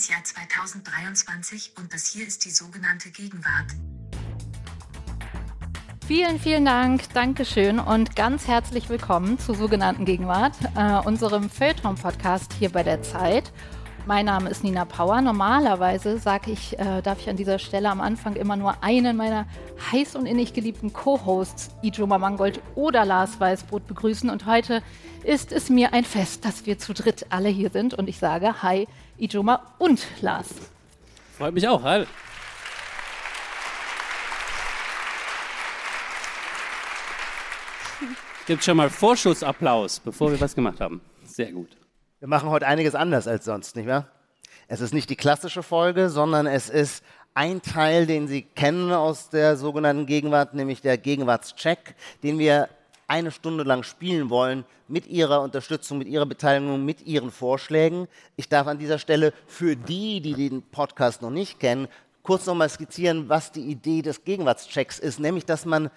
das Jahr 2023 und das hier ist die sogenannte Gegenwart. Vielen, vielen Dank, Dankeschön und ganz herzlich willkommen zur sogenannten Gegenwart, äh, unserem Feuilleton-Podcast hier bei der Zeit. Mein Name ist Nina Power. Normalerweise sage ich, äh, darf ich an dieser Stelle am Anfang immer nur einen meiner heiß und innig geliebten Co-Hosts, Ijoma Mangold oder Lars Weißbrot, begrüßen. Und heute ist es mir ein Fest, dass wir zu dritt alle hier sind. Und ich sage Hi, Ijoma und Lars. Freut mich auch. Hi. Gibt schon mal Vorschussapplaus, bevor wir was gemacht haben. Sehr gut. Wir machen heute einiges anders als sonst, nicht wahr? Es ist nicht die klassische Folge, sondern es ist ein Teil, den Sie kennen aus der sogenannten Gegenwart, nämlich der Gegenwartscheck, den wir eine Stunde lang spielen wollen, mit Ihrer Unterstützung, mit Ihrer Beteiligung, mit Ihren Vorschlägen. Ich darf an dieser Stelle für die, die den Podcast noch nicht kennen, kurz nochmal skizzieren, was die Idee des Gegenwartschecks ist, nämlich dass man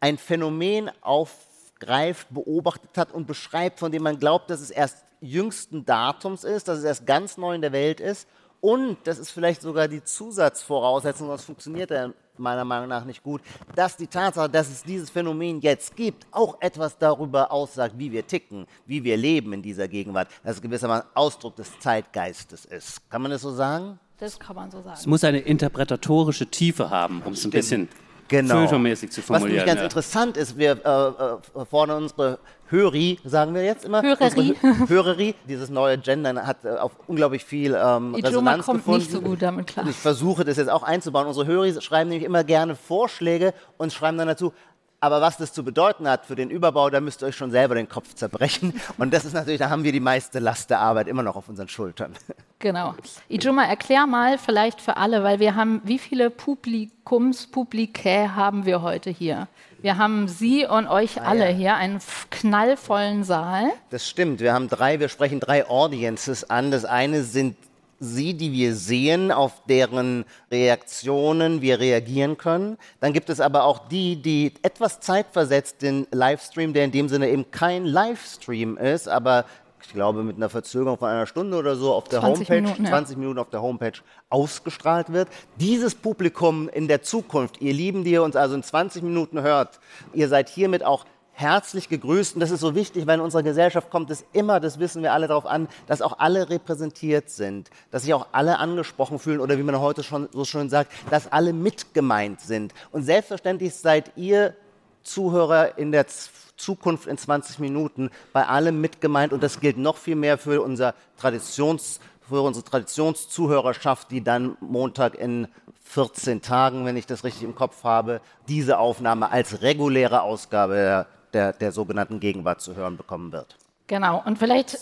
ein Phänomen auf greift, beobachtet hat und beschreibt, von dem man glaubt, dass es erst jüngsten Datums ist, dass es erst ganz neu in der Welt ist und das ist vielleicht sogar die Zusatzvoraussetzung, sonst funktioniert er meiner Meinung nach nicht gut, dass die Tatsache, dass es dieses Phänomen jetzt gibt, auch etwas darüber aussagt, wie wir ticken, wie wir leben in dieser Gegenwart, dass es gewissermaßen Ausdruck des Zeitgeistes ist. Kann man das so sagen? Das kann man so sagen. Es muss eine interpretatorische Tiefe haben, um es ein bisschen genau. zu formulieren. Was nämlich ganz ja. interessant ist, wir äh, äh, fordern unsere Höri, sagen wir jetzt immer. Höreri. Höreri. Dieses neue Gendern hat äh, auf unglaublich viel ähm, Resonanz kommt gefunden. nicht so gut damit klar. Ich versuche das jetzt auch einzubauen. Unsere Höris schreiben nämlich immer gerne Vorschläge und schreiben dann dazu, aber was das zu bedeuten hat für den Überbau, da müsst ihr euch schon selber den Kopf zerbrechen. Und das ist natürlich, da haben wir die meiste Last der Arbeit immer noch auf unseren Schultern. Genau. Ijoma, erklär mal vielleicht für alle, weil wir haben, wie viele Publikums, Publikä haben wir heute hier? Wir haben Sie und euch alle hier, einen knallvollen Saal. Das stimmt. Wir haben drei, wir sprechen drei Audiences an. Das eine sind Sie, die wir sehen, auf deren Reaktionen wir reagieren können. Dann gibt es aber auch die, die etwas zeitversetzt den Livestream, der in dem Sinne eben kein Livestream ist, aber ich glaube mit einer Verzögerung von einer Stunde oder so auf der 20 Homepage, Minuten, ja. 20 Minuten auf der Homepage ausgestrahlt wird. Dieses Publikum in der Zukunft, ihr Lieben, die ihr uns also in 20 Minuten hört, ihr seid hiermit auch herzlich gegrüßt. Und das ist so wichtig, weil in unserer Gesellschaft kommt es immer, das wissen wir alle, darauf an, dass auch alle repräsentiert sind, dass sich auch alle angesprochen fühlen oder wie man heute schon so schön sagt, dass alle mitgemeint sind. Und selbstverständlich seid ihr Zuhörer in der Zukunft in 20 Minuten bei allem mitgemeint und das gilt noch viel mehr für unser Traditions für unsere Traditionszuhörerschaft, die dann Montag in 14 Tagen, wenn ich das richtig im Kopf habe, diese Aufnahme als reguläre Ausgabe der, der, der sogenannten Gegenwart zu hören bekommen wird. Genau. Und vielleicht,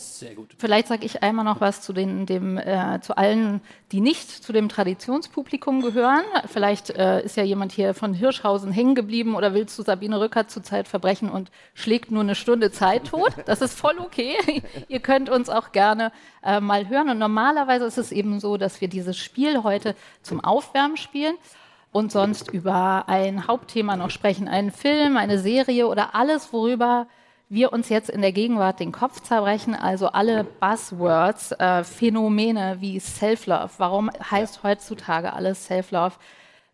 vielleicht sage ich einmal noch was zu, den, dem, äh, zu allen, die nicht zu dem Traditionspublikum gehören. Vielleicht äh, ist ja jemand hier von Hirschhausen hängen geblieben oder will zu Sabine Rückert zu Zeitverbrechen und schlägt nur eine Stunde Zeit tot. Das ist voll okay. Ihr könnt uns auch gerne äh, mal hören. Und normalerweise ist es eben so, dass wir dieses Spiel heute zum Aufwärmen spielen und sonst über ein Hauptthema noch sprechen, einen Film, eine Serie oder alles, worüber wir uns jetzt in der Gegenwart den Kopf zerbrechen, also alle Buzzwords, äh, Phänomene wie Self-Love. Warum heißt heutzutage alles Self-Love?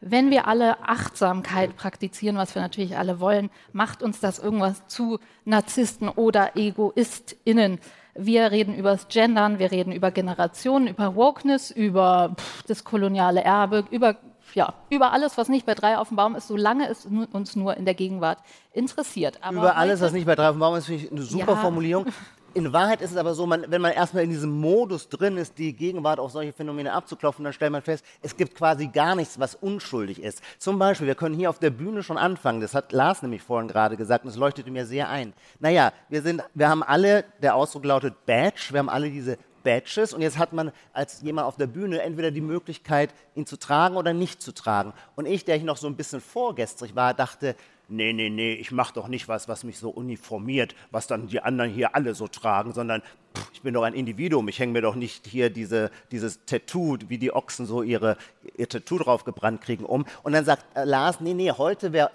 Wenn wir alle Achtsamkeit praktizieren, was wir natürlich alle wollen, macht uns das irgendwas zu Narzissten oder EgoistInnen. Wir reden über das Gendern, wir reden über Generationen, über Wokeness, über pff, das koloniale Erbe, über, ja, über alles, was nicht bei drei auf dem Baum ist, solange es uns nur in der Gegenwart interessiert. Aber Über alles, was nicht bei drei auf dem Baum ist, finde ich eine super Ja. Formulierung. In Wahrheit ist es aber so, man, wenn man erstmal in diesem Modus drin ist, die Gegenwart auf solche Phänomene abzuklopfen, dann stellt man fest, es gibt quasi gar nichts, was unschuldig ist. Zum Beispiel, wir können hier auf der Bühne schon anfangen, das hat Lars nämlich vorhin gerade gesagt und es leuchtete mir sehr ein. Naja, wir, sind, wir haben alle, der Ausdruck lautet Badge, wir haben alle diese Badges und jetzt hat man als jemand auf der Bühne entweder die Möglichkeit, ihn zu tragen oder nicht zu tragen. Und ich, der ich noch so ein bisschen vorgestrig war, dachte, nee, nee, nee, ich mache doch nicht was, was mich so uniformiert, was dann die anderen hier alle so tragen, sondern pff, ich bin doch ein Individuum, ich hänge mir doch nicht hier diese, dieses Tattoo, wie die Ochsen so ihre, ihr Tattoo drauf gebrannt kriegen, um. Und dann sagt äh, Lars, nee, nee, heute wäre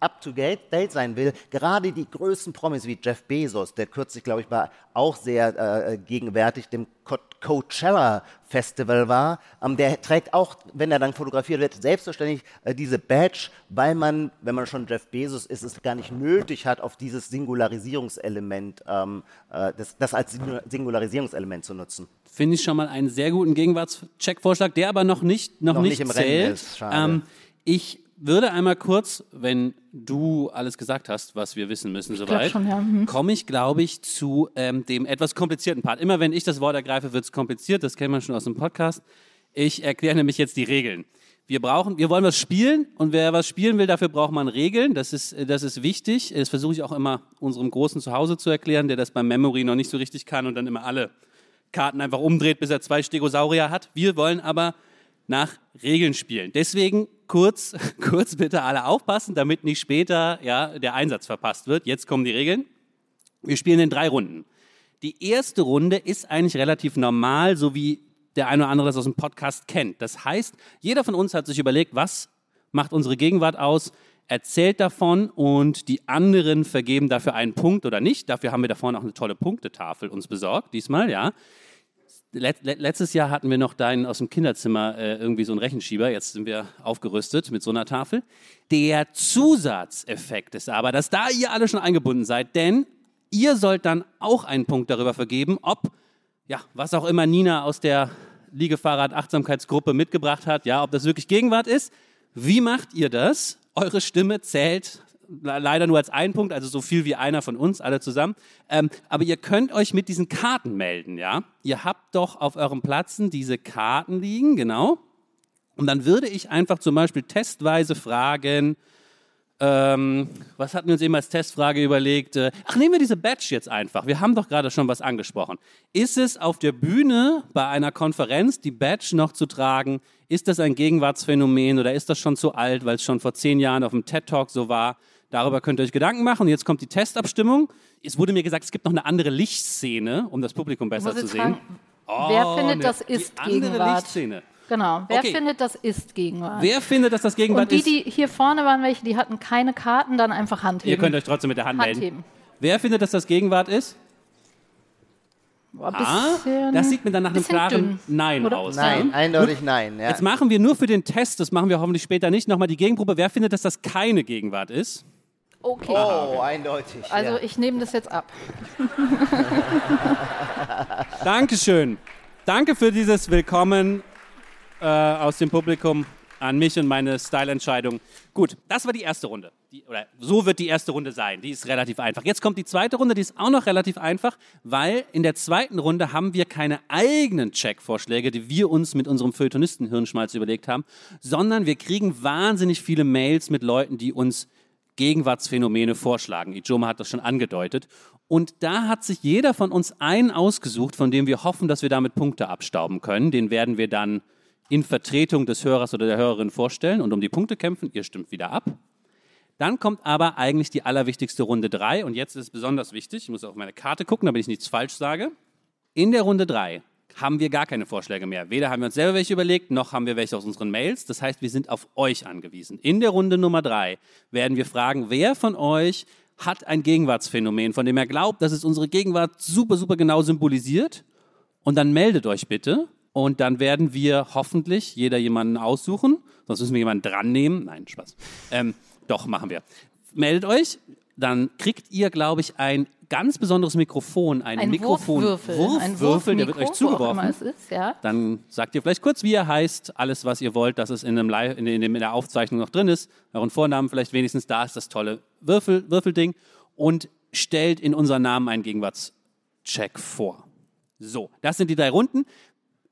up to date date sein will, gerade die größten Promis wie Jeff Bezos, der kürzlich, glaube ich, war auch sehr äh, gegenwärtig, dem Co Coachella Festival war, ähm, der trägt auch, wenn er dann fotografiert wird, selbstverständlich äh, diese Badge, weil man, wenn man schon Jeff Bezos ist, es gar nicht nötig hat, auf dieses Singularisierungselement, ähm, äh, das, das als Singularisierungselement zu nutzen. Finde ich schon mal einen sehr guten Gegenwartscheck-Vorschlag, der aber noch nicht, noch, Noch nicht, nicht im zählt. Rennen ist, schade. Ähm, ich würde einmal kurz, wenn du alles gesagt hast, was wir wissen müssen, soweit, ja. Mhm. komme ich, glaube ich, zu ähm, dem etwas komplizierten Part. Immer wenn ich das Wort ergreife, wird es kompliziert. Das kennt man schon aus dem Podcast. Ich erkläre nämlich jetzt die Regeln. Wir brauchen, wir wollen was spielen und wer was spielen will, dafür braucht man Regeln. Das ist, das ist wichtig. Das versuche ich auch immer unserem Großen zu Hause zu erklären, der das beim Memory noch nicht so richtig kann und dann immer alle Karten einfach umdreht, bis er zwei Stegosaurier hat. Wir wollen aber nach Regeln spielen. Deswegen kurz, kurz bitte alle aufpassen, damit nicht später ja, der Einsatz verpasst wird. Jetzt kommen die Regeln. Wir spielen in drei Runden. Die erste Runde ist eigentlich relativ normal, so wie der eine oder andere das aus dem Podcast kennt. Das heißt, jeder von uns hat sich überlegt, was macht unsere Gegenwart aus, erzählt davon und die anderen vergeben dafür einen Punkt oder nicht. Dafür haben wir da vorne auch eine tolle Punktetafel uns besorgt, diesmal, ja. Let, let, letztes Jahr hatten wir noch deinen aus dem Kinderzimmer äh, irgendwie so einen Rechenschieber. Jetzt sind wir aufgerüstet mit so einer Tafel. Der Zusatzeffekt ist aber, dass da ihr alle schon eingebunden seid, denn ihr sollt dann auch einen Punkt darüber vergeben, ob, ja, was auch immer Nina aus der Liegefahrrad-Achtsamkeitsgruppe mitgebracht hat, ja, ob das wirklich Gegenwart ist. Wie macht ihr das? Eure Stimme zählt leider nur als ein Punkt, also so viel wie einer von uns, alle zusammen. Ähm, aber ihr könnt euch mit diesen Karten melden, ja? Ihr habt doch auf eurem Platzen diese Karten liegen, genau. Und dann würde ich einfach zum Beispiel testweise fragen, ähm, was hatten wir uns eben als Testfrage überlegt? Äh, ach, nehmen wir diese Badge jetzt einfach. Wir haben doch gerade schon was angesprochen. Ist es auf der Bühne bei einer Konferenz, die Badge noch zu tragen? Ist das ein Gegenwartsphänomen oder ist das schon zu alt, weil es schon vor zehn Jahren auf dem TED Talk so war? Darüber könnt ihr euch Gedanken machen. Und jetzt kommt die Testabstimmung. Es wurde mir gesagt, es gibt noch eine andere Lichtszene, um das Publikum besser zu sehen. fragen, wer Oh, findet, ne- das ist die andere Gegenwart? Lichtszene. Genau, wer Okay. findet, das ist Gegenwart? Wer findet, dass das Gegenwart Und die, ist? die hier vorne waren, welche, die hatten keine Karten, dann einfach Hand heben. Ihr könnt euch trotzdem mit der Hand Hand melden. heben. Wer findet, dass das Gegenwart ist? Boah, Ah, das sieht mir dann nach einem klaren dünn, Nein oder? aus. Nein, Ne? eindeutig nein. Ja. Jetzt machen wir nur für den Test, das machen wir hoffentlich später nicht, nochmal die Gegenprobe. Wer findet, dass das keine Gegenwart ist? Okay. Oh, eindeutig. Also ja. ich nehme das jetzt ab. Dankeschön. Danke für dieses Willkommen äh, aus dem Publikum an mich und meine Style-Entscheidung. Gut, das war die erste Runde. Die, oder so wird die erste Runde sein. Die ist relativ einfach. Jetzt kommt die zweite Runde, die ist auch noch relativ einfach, weil in der zweiten Runde haben wir keine eigenen Check-Vorschläge, die wir uns mit unserem Feuilletonisten Hirnschmalz überlegt haben, sondern wir kriegen wahnsinnig viele Mails mit Leuten, die uns Gegenwartsphänomene vorschlagen. Ijoma hat das schon angedeutet. Und da hat sich jeder von uns einen ausgesucht, von dem wir hoffen, dass wir damit Punkte abstauben können. Den werden wir dann in Vertretung des Hörers oder der Hörerin vorstellen und um die Punkte kämpfen. Ihr stimmt wieder ab. Dann kommt aber eigentlich die allerwichtigste Runde drei und jetzt ist es besonders wichtig. Ich muss auf meine Karte gucken, damit ich nichts falsch sage. In der Runde drei haben wir gar keine Vorschläge mehr. Weder haben wir uns selber welche überlegt, noch haben wir welche aus unseren Mails. Das heißt, wir sind auf euch angewiesen. In der Runde Nummer drei werden wir fragen, wer von euch hat ein Gegenwartsphänomen, von dem er glaubt, dass es unsere Gegenwart super, super genau symbolisiert. Und dann meldet euch bitte. Und dann werden wir hoffentlich jeder jemanden aussuchen. Sonst müssen wir jemanden dran nehmen. Nein, Spaß. Ähm, doch, machen wir. Meldet euch. Dann kriegt ihr, glaube ich, ein ganz besonderes Mikrofon. Ein, Ein Mikrofon. Wurfwürfel. ein Wurfwürfel, der wird euch zugeworfen. Ist, ja. Dann sagt ihr vielleicht kurz, wie ihr heißt, alles, was ihr wollt, dass es in, einem Live, in, in der Aufzeichnung noch drin ist. Euren Vornamen vielleicht wenigstens, da ist das tolle Würfel, Würfelding. Und stellt in unseren Namen einen Gegenwartscheck vor. So, das sind die drei Runden.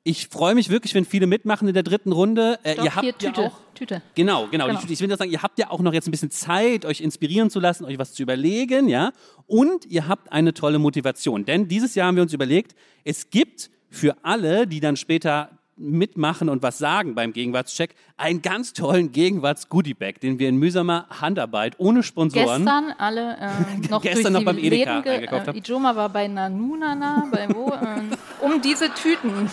Ich freue mich wirklich, wenn viele mitmachen in der dritten Runde. Äh, Doch, ihr habt hier, ja Tüte, auch Tüte. Genau, genau. Genau. Ich, ich will nur sagen, ihr habt ja auch noch jetzt ein bisschen Zeit, euch inspirieren zu lassen, euch was zu überlegen, ja. Und ihr habt eine tolle Motivation. Denn dieses Jahr haben wir uns überlegt, es gibt für alle, die dann später mitmachen und was sagen beim Gegenwartscheck, einen ganz tollen Gegenwarts-Goodie-Bag, den wir in mühsamer Handarbeit ohne Sponsoren. Gestern alle ähm, noch Gestern noch beim Edeka Läden ge- eingekauft äh, haben. Ijoma war bei Nanunana, bei wo, ähm, um diese Tüten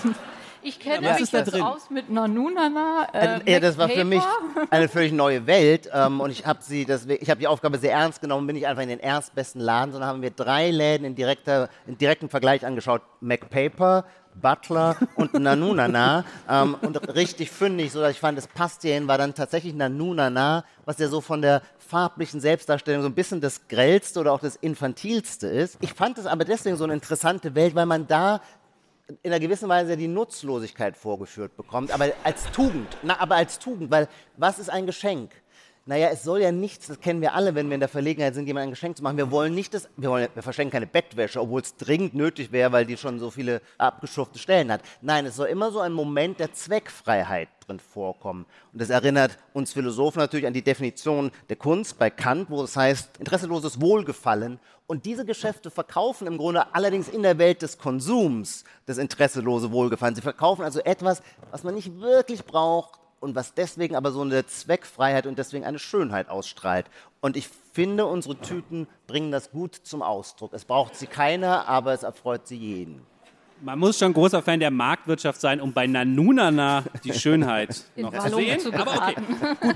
Ich kenne was mich ist da drin? aus mit Nanunana. Äh, ja, das war für mich eine völlig neue Welt ähm, und ich habe sie, deswegen, ich habe die Aufgabe sehr ernst genommen, bin ich einfach in den erstbesten Laden, sondern haben wir drei Läden in, direkter, in direktem Vergleich angeschaut: MacPaper, Butler und Nanunana ähm, und richtig fündig, so dass ich fand, es passt hierhin, war dann tatsächlich Nanunana, was ja so von der farblichen Selbstdarstellung so ein bisschen das grellste oder auch das infantilste ist. Ich fand es aber deswegen so eine interessante Welt, weil man da in einer gewissen Weise die Nutzlosigkeit vorgeführt bekommt, aber als Tugend. Na, aber als Tugend, weil was ist ein Geschenk? Naja, es soll ja nichts, das kennen wir alle, wenn wir in der Verlegenheit sind, jemandem ein Geschenk zu machen. Wir wollen nicht das, wir, wollen, wir verschenken keine Bettwäsche, obwohl es dringend nötig wäre, weil die schon so viele abgeschurfte Stellen hat. Nein, es soll immer so ein Moment der Zweckfreiheit drin vorkommen. Und das erinnert uns Philosophen natürlich an die Definition der Kunst bei Kant, wo es heißt, interesseloses Wohlgefallen. Und diese Geschäfte verkaufen im Grunde allerdings in der Welt des Konsums das interesselose Wohlgefallen. Sie verkaufen also etwas, was man nicht wirklich braucht und was deswegen aber so eine Zweckfreiheit und deswegen eine Schönheit ausstrahlt. Und ich finde, unsere Tüten bringen das gut zum Ausdruck. Es braucht sie keiner, aber es erfreut sie jeden. Man muss schon großer Fan der Marktwirtschaft sein, um bei Nanunana die Schönheit noch zu sehen. Aber okay, gut.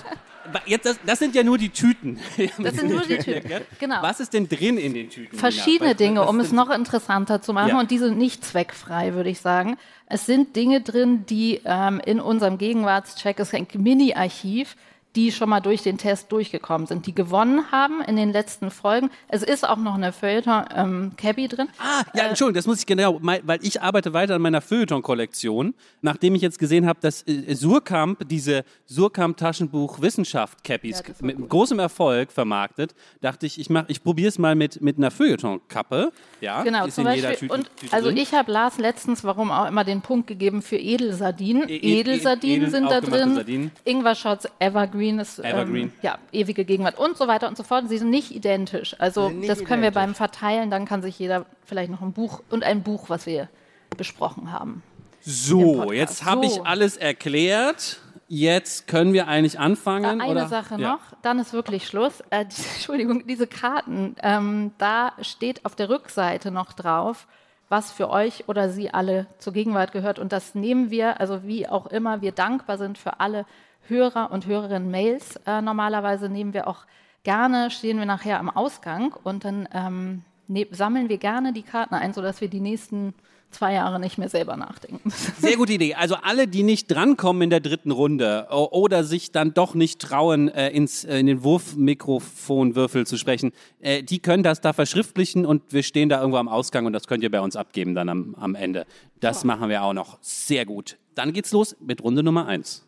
Jetzt, das, das sind ja nur die Tüten. Das sind nur die Tüten. Genau. Was ist denn drin in den Tüten? verschiedene Nina? Dinge, Was um es noch interessanter zu machen. Ja. Und die sind nicht zweckfrei, würde ich sagen. Es sind Dinge drin, die ähm, in unserem Gegenwartscheck, es ist ein Mini-Archiv, die schon mal durch den Test durchgekommen sind, die gewonnen haben in den letzten Folgen. Es ist auch noch eine Feuilleton ähm, drin. Ah, ja, Entschuldigung, das muss ich genau, weil ich arbeite weiter an meiner Feuilleton-Kollektion, nachdem ich jetzt gesehen habe, dass äh, Surkamp diese Surkamp-Taschenbuch Wissenschaft-Cappies Ja, mit großem Erfolg vermarktet, dachte ich, ich, mach- ich probiere es mal mit, mit einer Feuilleton-Kappe. Ja, Genau, ist zum in jeder Beispiel. Tüte, und Tüte also ich habe Lars letztens, warum auch immer, den Punkt gegeben für Edelsardinen. E- e- Edelsardinen edel sind da drin. Sardinen. Ingwer-Shots, Evergreen ist Evergreen. Ähm, ja ewige Gegenwart und so weiter und so fort. Sie sind nicht identisch. Also sind nicht das können wir identisch. beim Verteilen, dann kann sich jeder vielleicht noch ein Buch und ein Buch, was wir besprochen haben. So, jetzt habe ich So. alles erklärt. Jetzt können wir eigentlich anfangen. Äh, Eine oder? Sache Ja. noch, dann ist wirklich Schluss. Äh, die, Entschuldigung, diese Karten, ähm, da steht auf der Rückseite noch drauf, was für euch oder Sie alle zur Gegenwart gehört. Und das nehmen wir, also wie auch immer wir dankbar sind für alle Hörer und Hörerinnen Mails. Äh, normalerweise nehmen wir auch gerne, stehen wir nachher am Ausgang und dann ähm, ne sammeln wir gerne die Karten ein, sodass wir die nächsten zwei Jahre nicht mehr selber nachdenken müssen. Sehr gute Idee. Also alle, die nicht drankommen in der dritten Runde oder sich dann doch nicht trauen, äh, ins, äh, in den Wurfmikrofonwürfel zu sprechen, äh, die können das da verschriftlichen und wir stehen da irgendwo am Ausgang und das könnt ihr bei uns abgeben dann am, am Ende. Das machen wir auch noch. Sehr gut. Dann geht's los mit Runde Nummer eins.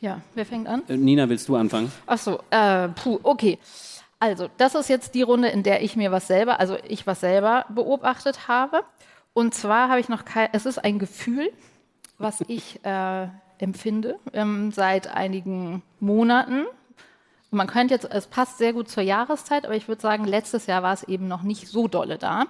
Ja, wer fängt an? Äh, Nina, willst du anfangen? Ach so, äh, puh, okay. Also, das ist jetzt die Runde, in der ich mir was selber, also ich was selber beobachtet habe. Und zwar habe ich noch kein, es ist ein Gefühl, was ich äh, empfinde ähm, seit einigen Monaten. Und man könnte jetzt, es passt sehr gut zur Jahreszeit, aber ich würde sagen, letztes Jahr war es eben noch nicht so dolle da.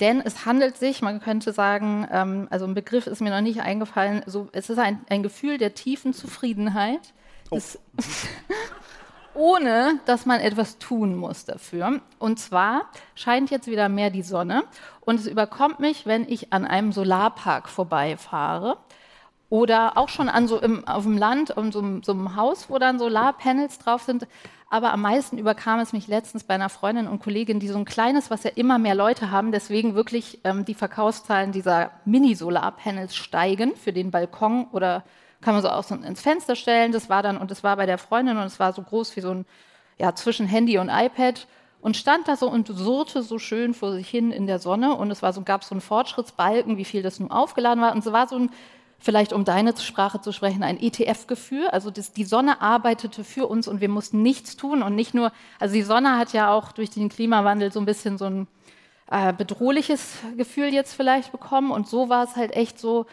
Denn es handelt sich, man könnte sagen, ähm, also ein Begriff ist mir noch nicht eingefallen, so, es ist ein, ein Gefühl der tiefen Zufriedenheit, des, ohne dass man etwas tun muss dafür. Und zwar scheint jetzt wieder mehr die Sonne und es überkommt mich, wenn ich an einem Solarpark vorbeifahre oder auch schon an so im, auf dem Land, um so, so einem Haus, wo dann Solarpanels drauf sind. Aber am meisten überkam es mich letztens bei einer Freundin und Kollegin, die so ein kleines, was ja immer mehr Leute haben, deswegen wirklich ähm, die Verkaufszahlen dieser Mini-Solarpanels steigen für den Balkon oder kann man so auch so ins Fenster stellen. Das war dann, und das war bei der Freundin und es war so groß wie so ein, ja, zwischen Handy und iPad und stand da so und surrte so schön vor sich hin in der Sonne und es war so, gab so einen Fortschrittsbalken, wie viel das nun aufgeladen war und so war so ein, vielleicht um deine Sprache zu sprechen, ein ETF-Gefühl. Also das, die Sonne arbeitete für uns und wir mussten nichts tun und nicht nur, also die Sonne hat ja auch durch den Klimawandel so ein bisschen so ein äh, bedrohliches Gefühl jetzt vielleicht bekommen und so war es halt echt so,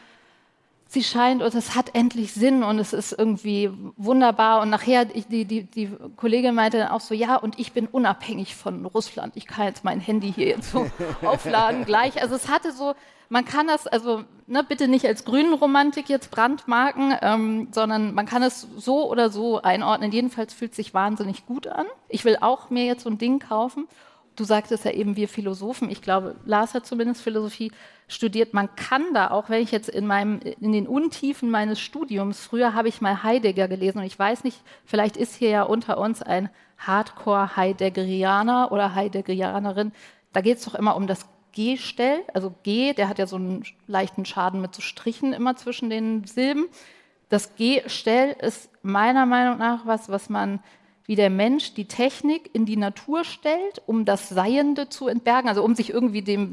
sie scheint und es hat endlich Sinn und es ist irgendwie wunderbar. Und nachher, die, die, die Kollegin meinte dann auch so, ja, und ich bin unabhängig von Russland. Ich kann jetzt mein Handy hier jetzt so aufladen gleich. Also es hatte so, man kann das, also ne, bitte nicht als Grünenromantik jetzt brandmarken, ähm, sondern man kann es so oder so einordnen. Jedenfalls fühlt es sich wahnsinnig gut an. Ich will auch mir jetzt so ein Ding kaufen. Du sagtest ja eben, wir Philosophen, ich glaube, Lars hat zumindest Philosophie studiert, man kann da auch, wenn ich jetzt in, meinem, in den Untiefen meines Studiums, früher habe ich mal Heidegger gelesen und ich weiß nicht, vielleicht ist hier ja unter uns ein Hardcore-Heideggerianer oder Heideggerianerin, da geht es doch immer um das G-Stell, also G, der hat ja so einen leichten Schaden mit so Strichen immer zwischen den Silben. Das G-Stell ist meiner Meinung nach was, was man wie der Mensch die Technik in die Natur stellt, um das Seiende zu entbergen, also um sich irgendwie dem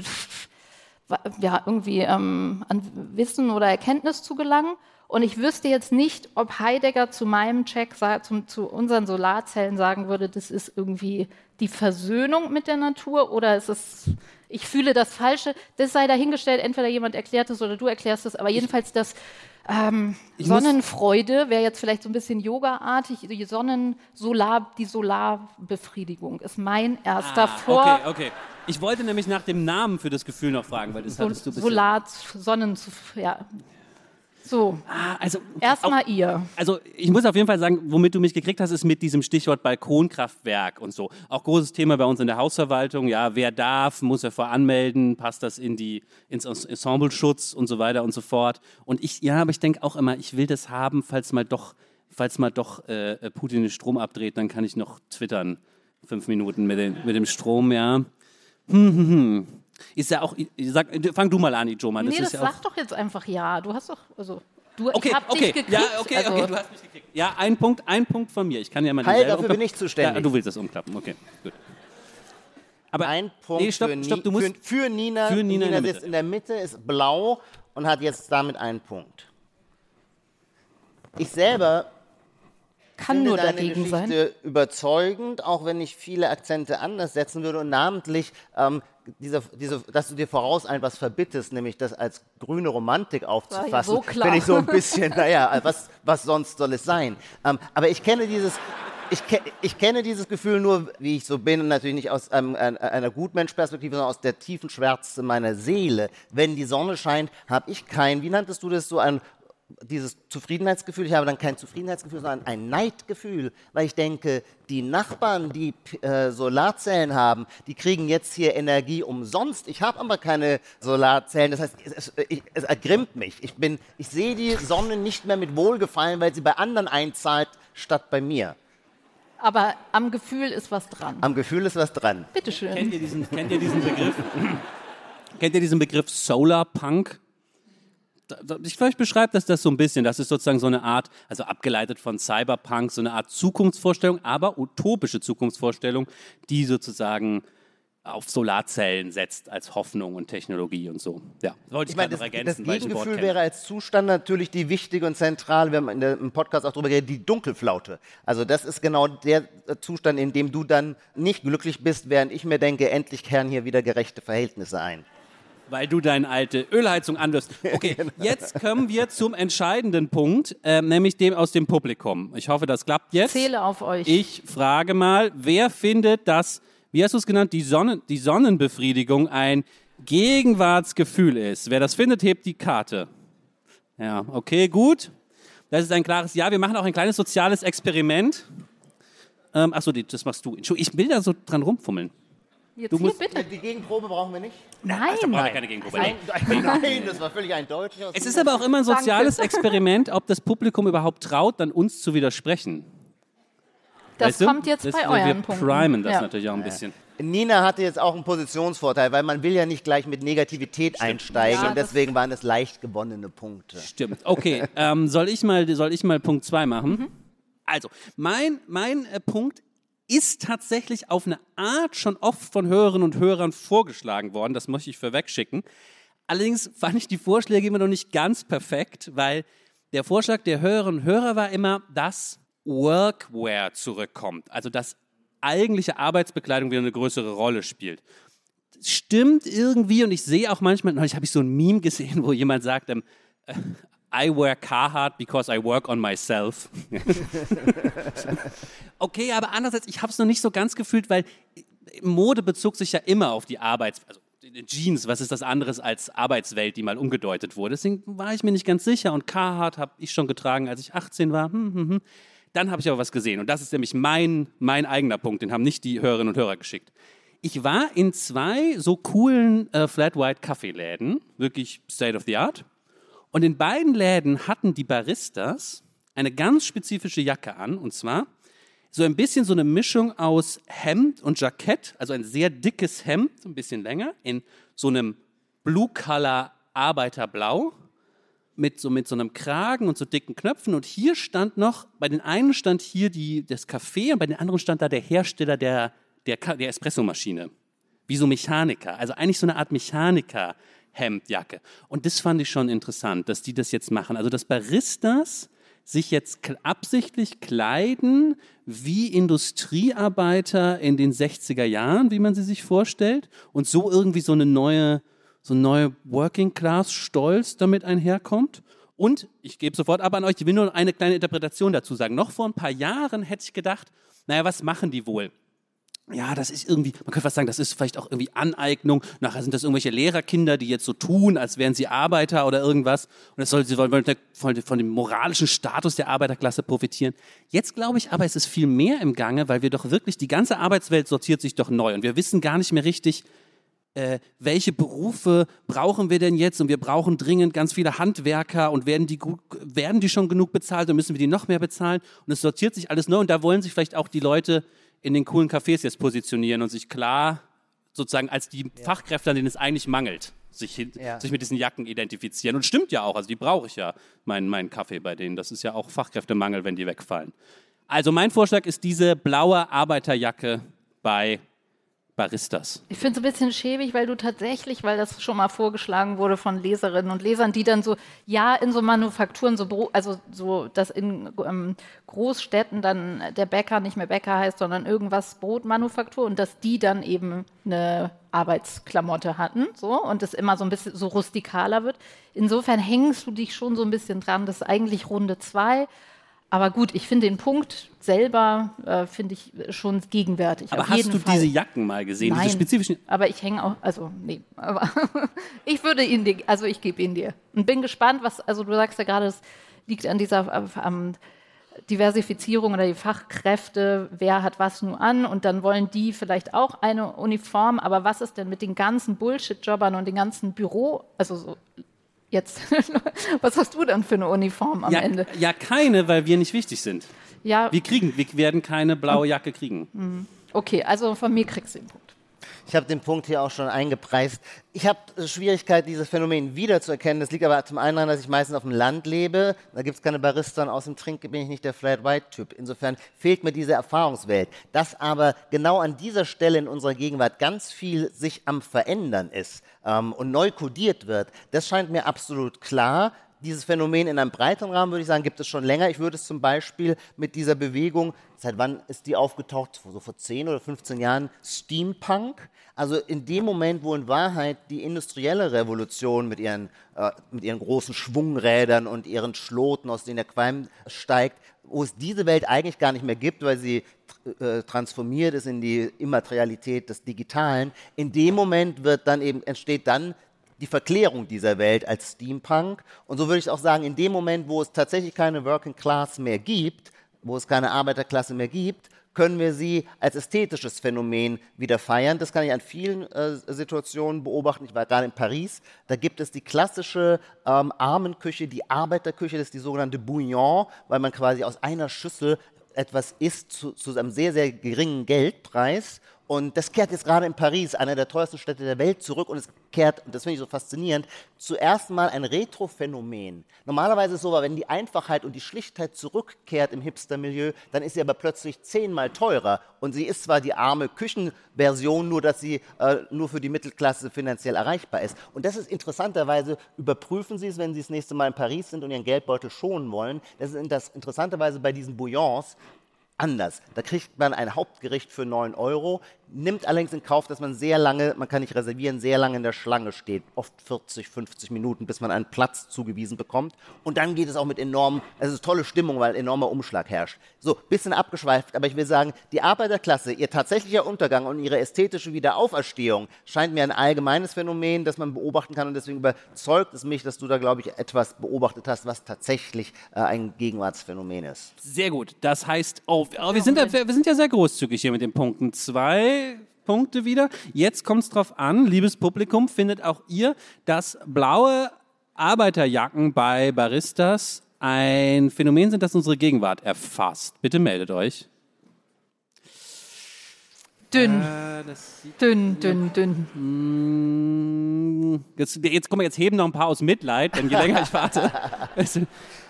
ja, irgendwie ähm, an Wissen oder Erkenntnis zu gelangen. Und ich wüsste jetzt nicht, ob Heidegger zu meinem Check, zum, zu unseren Solarzellen sagen würde, das ist irgendwie die Versöhnung mit der Natur oder ist es, ich fühle das Falsche. Das sei dahingestellt, entweder jemand erklärt es oder du erklärst es, aber jedenfalls das ähm, Sonnenfreude wäre jetzt vielleicht so ein bisschen Yoga-artig. Die Sonnen, Solar, die Solarbefriedigung ist mein erster Ah, Vor. okay, okay. Ich wollte nämlich nach dem Namen für das Gefühl noch fragen, weil das Sol hattest du bisher. Solar, Sonnen, ja. So, Ah, also erstmal ihr. also ich muss auf jeden Fall sagen, womit du mich gekriegt hast, ist mit diesem Stichwort Balkonkraftwerk und so. Auch großes Thema bei uns in der Hausverwaltung. Ja, wer darf, muss er voranmelden, passt das in die ins Ensembleschutz und so weiter und so fort. Und ich, ja, aber ich denke auch immer, ich will das haben, falls mal doch, falls mal doch äh, Putin den Strom abdreht, dann kann ich noch twittern. Fünf Minuten mit, den, mit dem Strom, ja. Hm, hm, hm. Ist ja auch, ich sag, fang du mal an, Ijoma. Nee, das ja auch, sag doch jetzt einfach ja. Du hast doch, also, du, Okay, ich hab okay, dich gekriegt. ja, okay, also, okay, du hast mich gekriegt. Ja, ein Punkt, ein Punkt von mir. Ich kann ja mal Halt, dafür bin ich zuständig. Ja, du willst das umklappen, okay, gut. Aber Ein Punkt nee, stopp, für, stopp, du musst, für, für Nina. für Nina in der in der Mitte, ist blau und hat jetzt damit einen Punkt. Ich selber kann finde nur deine dagegen sein. Geschichte überzeugend, auch wenn ich viele Akzente anders setzen würde und namentlich, ähm, diese, diese, dass du dir voraus etwas verbittest, nämlich das als grüne Romantik aufzufassen, so klar. finde ich so ein bisschen, naja, was, was sonst soll es sein? Ähm, aber ich kenne dieses, ich, ke ich kenne dieses Gefühl nur, wie ich so bin, und natürlich nicht aus ein- einer Gutmenschperspektive, sondern aus der tiefen Schwärze meiner Seele. Wenn die Sonne scheint, habe ich kein, wie nanntest du das, so ein dieses Zufriedenheitsgefühl, ich habe dann kein Zufriedenheitsgefühl, sondern ein Neidgefühl, weil ich denke, die Nachbarn, die äh, Solarzellen haben, die kriegen jetzt hier Energie umsonst. Ich habe aber keine Solarzellen. Das heißt, es, es, es ergrimmt mich. Ich, bin, ich sehe die Sonne nicht mehr mit Wohlgefallen, weil sie bei anderen einzahlt, statt bei mir. Aber am Gefühl ist was dran. Am Gefühl ist was dran. Bitteschön. kennt ihr diesen, kennt ihr diesen Begriff? kennt ihr diesen Begriff Solarpunk? Da- da- Ich vielleicht beschreibt das das so ein bisschen. Das ist sozusagen so eine Art, also abgeleitet von Cyberpunk, so eine Art Zukunftsvorstellung, aber utopische Zukunftsvorstellung, die sozusagen auf Solarzellen setzt als Hoffnung und Technologie und so. Ja, wollte ich, Ich meine, das, das ergänzen, ich Wort Gegengefühl wäre als Zustand natürlich die wichtige und zentrale, wir haben in der, im Podcast auch darüber geredet, die Dunkelflaute. Also das ist genau der Zustand, in dem du dann nicht glücklich bist, während ich mir denke, endlich kehren hier wieder gerechte Verhältnisse ein. Weil du deine alte Ölheizung anwirfst. Okay, Genau. jetzt kommen wir zum entscheidenden Punkt, ähm, nämlich dem aus dem Publikum. Ich hoffe, das klappt jetzt. Zähle auf euch. Ich frage mal, wer findet, dass, wie hast du es genannt, die, Sonne, die Sonnenbefriedigung ein Gegenwartsgefühl ist? Wer das findet, hebt die Karte. Ja, okay, gut. Das ist ein klares Ja. Wir machen auch ein kleines soziales Experiment. Ähm, achso, das machst du. Entschuldigung, ich will da so dran rumfummeln. Jetzt du musst- bitte. Die Gegenprobe brauchen wir nicht? Nein. Brauchen wir keine Gegenprobe. Nein, nein, das war völlig eindeutig. Es ist aber auch immer ein Danke. soziales Experiment, ob das Publikum überhaupt traut, dann uns zu widersprechen. Das Weißt du? kommt jetzt das, bei wir euren Punkten. primen das Ja. natürlich auch ein bisschen. Nina hatte jetzt auch einen Positionsvorteil, weil man will ja nicht gleich mit Negativität einsteigen Ja, und deswegen waren es leicht gewonnene Punkte. Stimmt. Okay, ähm, soll, ich mal, soll ich mal Punkt 2 machen? Mhm. Also, mein, mein äh, Punkt ist tatsächlich auf eine Art schon oft von Hörerinnen und Hörern vorgeschlagen worden. Das möchte ich vorwegschicken. Allerdings fand ich die Vorschläge immer noch nicht ganz perfekt, weil der Vorschlag der Hörerinnen und Hörer war immer, dass Workwear zurückkommt. Also, dass eigentliche Arbeitsbekleidung wieder eine größere Rolle spielt stimmt irgendwie und ich sehe auch manchmal, neulich habe ich so ein Meme gesehen, wo jemand sagt, ähm, äh, I wear Carhartt because I work on myself. okay, aber andererseits, ich habe es noch nicht so ganz gefühlt, weil Mode bezog sich ja immer auf die Arbeits... Also, Jeans, was ist das anderes als Arbeitswelt, die mal umgedeutet wurde. Deswegen war ich mir nicht ganz sicher und Carhartt habe ich schon getragen, als ich 18 war. Hm, hm, hm. Dann habe ich aber was gesehen und das ist nämlich mein, mein eigener Punkt, den haben nicht die Hörerinnen und Hörer geschickt. Ich war in zwei so coolen äh, Flat White Kaffeeläden, wirklich State of the Art. Und in beiden Läden hatten die Baristas eine ganz spezifische Jacke an, und zwar so ein bisschen so eine Mischung aus Hemd und Jackett, also ein sehr dickes Hemd, ein bisschen länger, in so einem Blue Color Arbeiterblau mit so, mit so einem Kragen und so dicken Knöpfen. Und hier stand noch, bei den einen stand hier die, das Café und bei den anderen stand da der Hersteller der, der, der Espressomaschine. Wie so Mechaniker. Also eigentlich so eine Art Mechaniker-Hemdjacke. Und das fand ich schon interessant, dass die das jetzt machen. Also dass Baristas sich jetzt absichtlich kleiden wie Industriearbeiter in den 60er Jahren, wie man sie sich vorstellt, und so irgendwie so eine neue so ein neuer Working Class Stolz damit einherkommt. Und ich gebe sofort ab an euch, ich will nur eine kleine Interpretation dazu sagen. Noch vor ein paar Jahren hätte ich gedacht, naja, was machen die wohl? Ja, das ist irgendwie, man könnte fast sagen, das ist vielleicht auch irgendwie Aneignung. Nachher sind das irgendwelche Lehrerkinder, die jetzt so tun, als wären sie Arbeiter oder irgendwas. Und das soll, sie wollen von, von dem moralischen Status der Arbeiterklasse profitieren. Jetzt glaube ich aber, es ist viel mehr im Gange, weil wir doch wirklich, die ganze Arbeitswelt sortiert sich doch neu. Und wir wissen gar nicht mehr richtig, äh, welche Berufe brauchen wir denn jetzt? Und wir brauchen dringend ganz viele Handwerker und werden die, gut, werden die schon genug bezahlt und müssen wir die noch mehr bezahlen? Und es sortiert sich alles neu und da wollen sich vielleicht auch die Leute in den coolen Cafés jetzt positionieren und sich klar sozusagen als die ja. Fachkräfte, an denen es eigentlich mangelt, sich, ja. sich mit diesen Jacken identifizieren. Und stimmt ja auch, also die brauche ich ja, meinen, meinen Kaffee bei denen. Das ist ja auch Fachkräftemangel, wenn die wegfallen. Also mein Vorschlag ist diese blaue Arbeiterjacke bei Baristas. Ich finde es ein bisschen schäbig, weil du tatsächlich, weil das schon mal vorgeschlagen wurde von Leserinnen und Lesern, die dann so, ja, in so Manufakturen, so, also so, dass in ähm, Großstädten dann der Bäcker nicht mehr Bäcker heißt, sondern irgendwas Brotmanufaktur und dass die dann eben eine Arbeitsklamotte hatten, so, und es immer so ein bisschen so rustikaler wird. Insofern hängst du dich schon so ein bisschen dran, das ist eigentlich Runde zwei aber gut, ich finde den Punkt selber, äh, finde ich schon gegenwärtig. Aber hast du Fall. diese Jacken mal gesehen, Nein, diese spezifischen? aber ich hänge auch, also nee, aber ich würde ihn dir, also ich gebe ihn dir. Und bin gespannt, was, also du sagst ja gerade, es liegt an dieser ähm, Diversifizierung oder die Fachkräfte, wer hat was nur an und dann wollen die vielleicht auch eine Uniform, aber was ist denn mit den ganzen Bullshit-Jobbern und den ganzen Büro, also so jetzt, was hast du dann für eine Uniform am ja, Ende? Ja, keine, weil wir nicht wichtig sind. Ja. Wir kriegen, wir werden keine blaue Jacke kriegen. Mhm. Okay, also von mir kriegst du den Punkt. Ich habe den Punkt hier auch schon eingepreist. Ich habe Schwierigkeit, dieses Phänomen wiederzuerkennen. Das liegt aber zum einen daran, dass ich meistens auf dem Land lebe. Da gibt es keine Barista aus dem Trink bin ich nicht der Flat White Typ. Insofern fehlt mir diese Erfahrungswelt. Dass aber genau an dieser Stelle in unserer Gegenwart ganz viel sich am Verändern ist ähm, und neu kodiert wird, das scheint mir absolut klar dieses Phänomen in einem breiteren Rahmen, würde ich sagen, gibt es schon länger. Ich würde es zum Beispiel mit dieser Bewegung, seit wann ist die aufgetaucht? So vor 10 oder 15 Jahren, Steampunk. Also in dem Moment, wo in Wahrheit die industrielle Revolution mit ihren, äh, mit ihren großen Schwungrädern und ihren Schloten, aus denen der Qualm steigt, wo es diese Welt eigentlich gar nicht mehr gibt, weil sie äh, transformiert ist in die Immaterialität des Digitalen. In dem Moment wird dann eben, entsteht dann die Verklärung dieser Welt als Steampunk. Und so würde ich auch sagen, in dem Moment, wo es tatsächlich keine Working Class mehr gibt, wo es keine Arbeiterklasse mehr gibt, können wir sie als ästhetisches Phänomen wieder feiern. Das kann ich an vielen äh, Situationen beobachten. Ich war gerade in Paris. Da gibt es die klassische ähm, Armenküche, die Arbeiterküche, das ist die sogenannte Bouillon, weil man quasi aus einer Schüssel etwas isst zu, zu einem sehr, sehr geringen Geldpreis. Und das kehrt jetzt gerade in Paris, einer der teuersten Städte der Welt, zurück und es kehrt, und das finde ich so faszinierend, zuerst mal ein Retro-Phänomen. Normalerweise ist es so, wenn die Einfachheit und die Schlichtheit zurückkehrt im Hipster-Milieu, dann ist sie aber plötzlich zehnmal teurer. Und sie ist zwar die arme Küchenversion, nur dass sie äh, nur für die Mittelklasse finanziell erreichbar ist. Und das ist interessanterweise, überprüfen Sie es, wenn Sie das nächste Mal in Paris sind und Ihren Geldbeutel schonen wollen. Das ist interessanterweise bei diesen Bouillons anders. Da kriegt man ein Hauptgericht für 9 Euro, nimmt allerdings in Kauf, dass man sehr lange, man kann nicht reservieren, sehr lange in der Schlange steht, oft 40, 50 Minuten, bis man einen Platz zugewiesen bekommt. Und dann geht es auch mit enorm, es ist tolle Stimmung, weil enormer Umschlag herrscht. So, bisschen abgeschweift, aber ich will sagen, die Arbeiterklasse, ihr tatsächlicher Untergang und ihre ästhetische Wiederauferstehung scheint mir ein allgemeines Phänomen, das man beobachten kann und deswegen überzeugt es mich, dass du da, glaube ich, etwas beobachtet hast, was tatsächlich äh, ein Gegenwartsphänomen ist. Sehr gut. Das heißt, oh, oh wir, sind ja, wir sind ja sehr großzügig hier mit den Punkten. Zwei Punkte wieder. Jetzt kommt es drauf an, liebes Publikum, findet auch ihr, dass blaue Arbeiterjacken bei Baristas ein Phänomen sind, das unsere Gegenwart erfasst. Bitte meldet euch. Dünn, Äh, dünn, dünn, dünn. Mm, Jetzt, jetzt kommen jetzt heben noch ein paar aus Mitleid, denn je länger ich warte.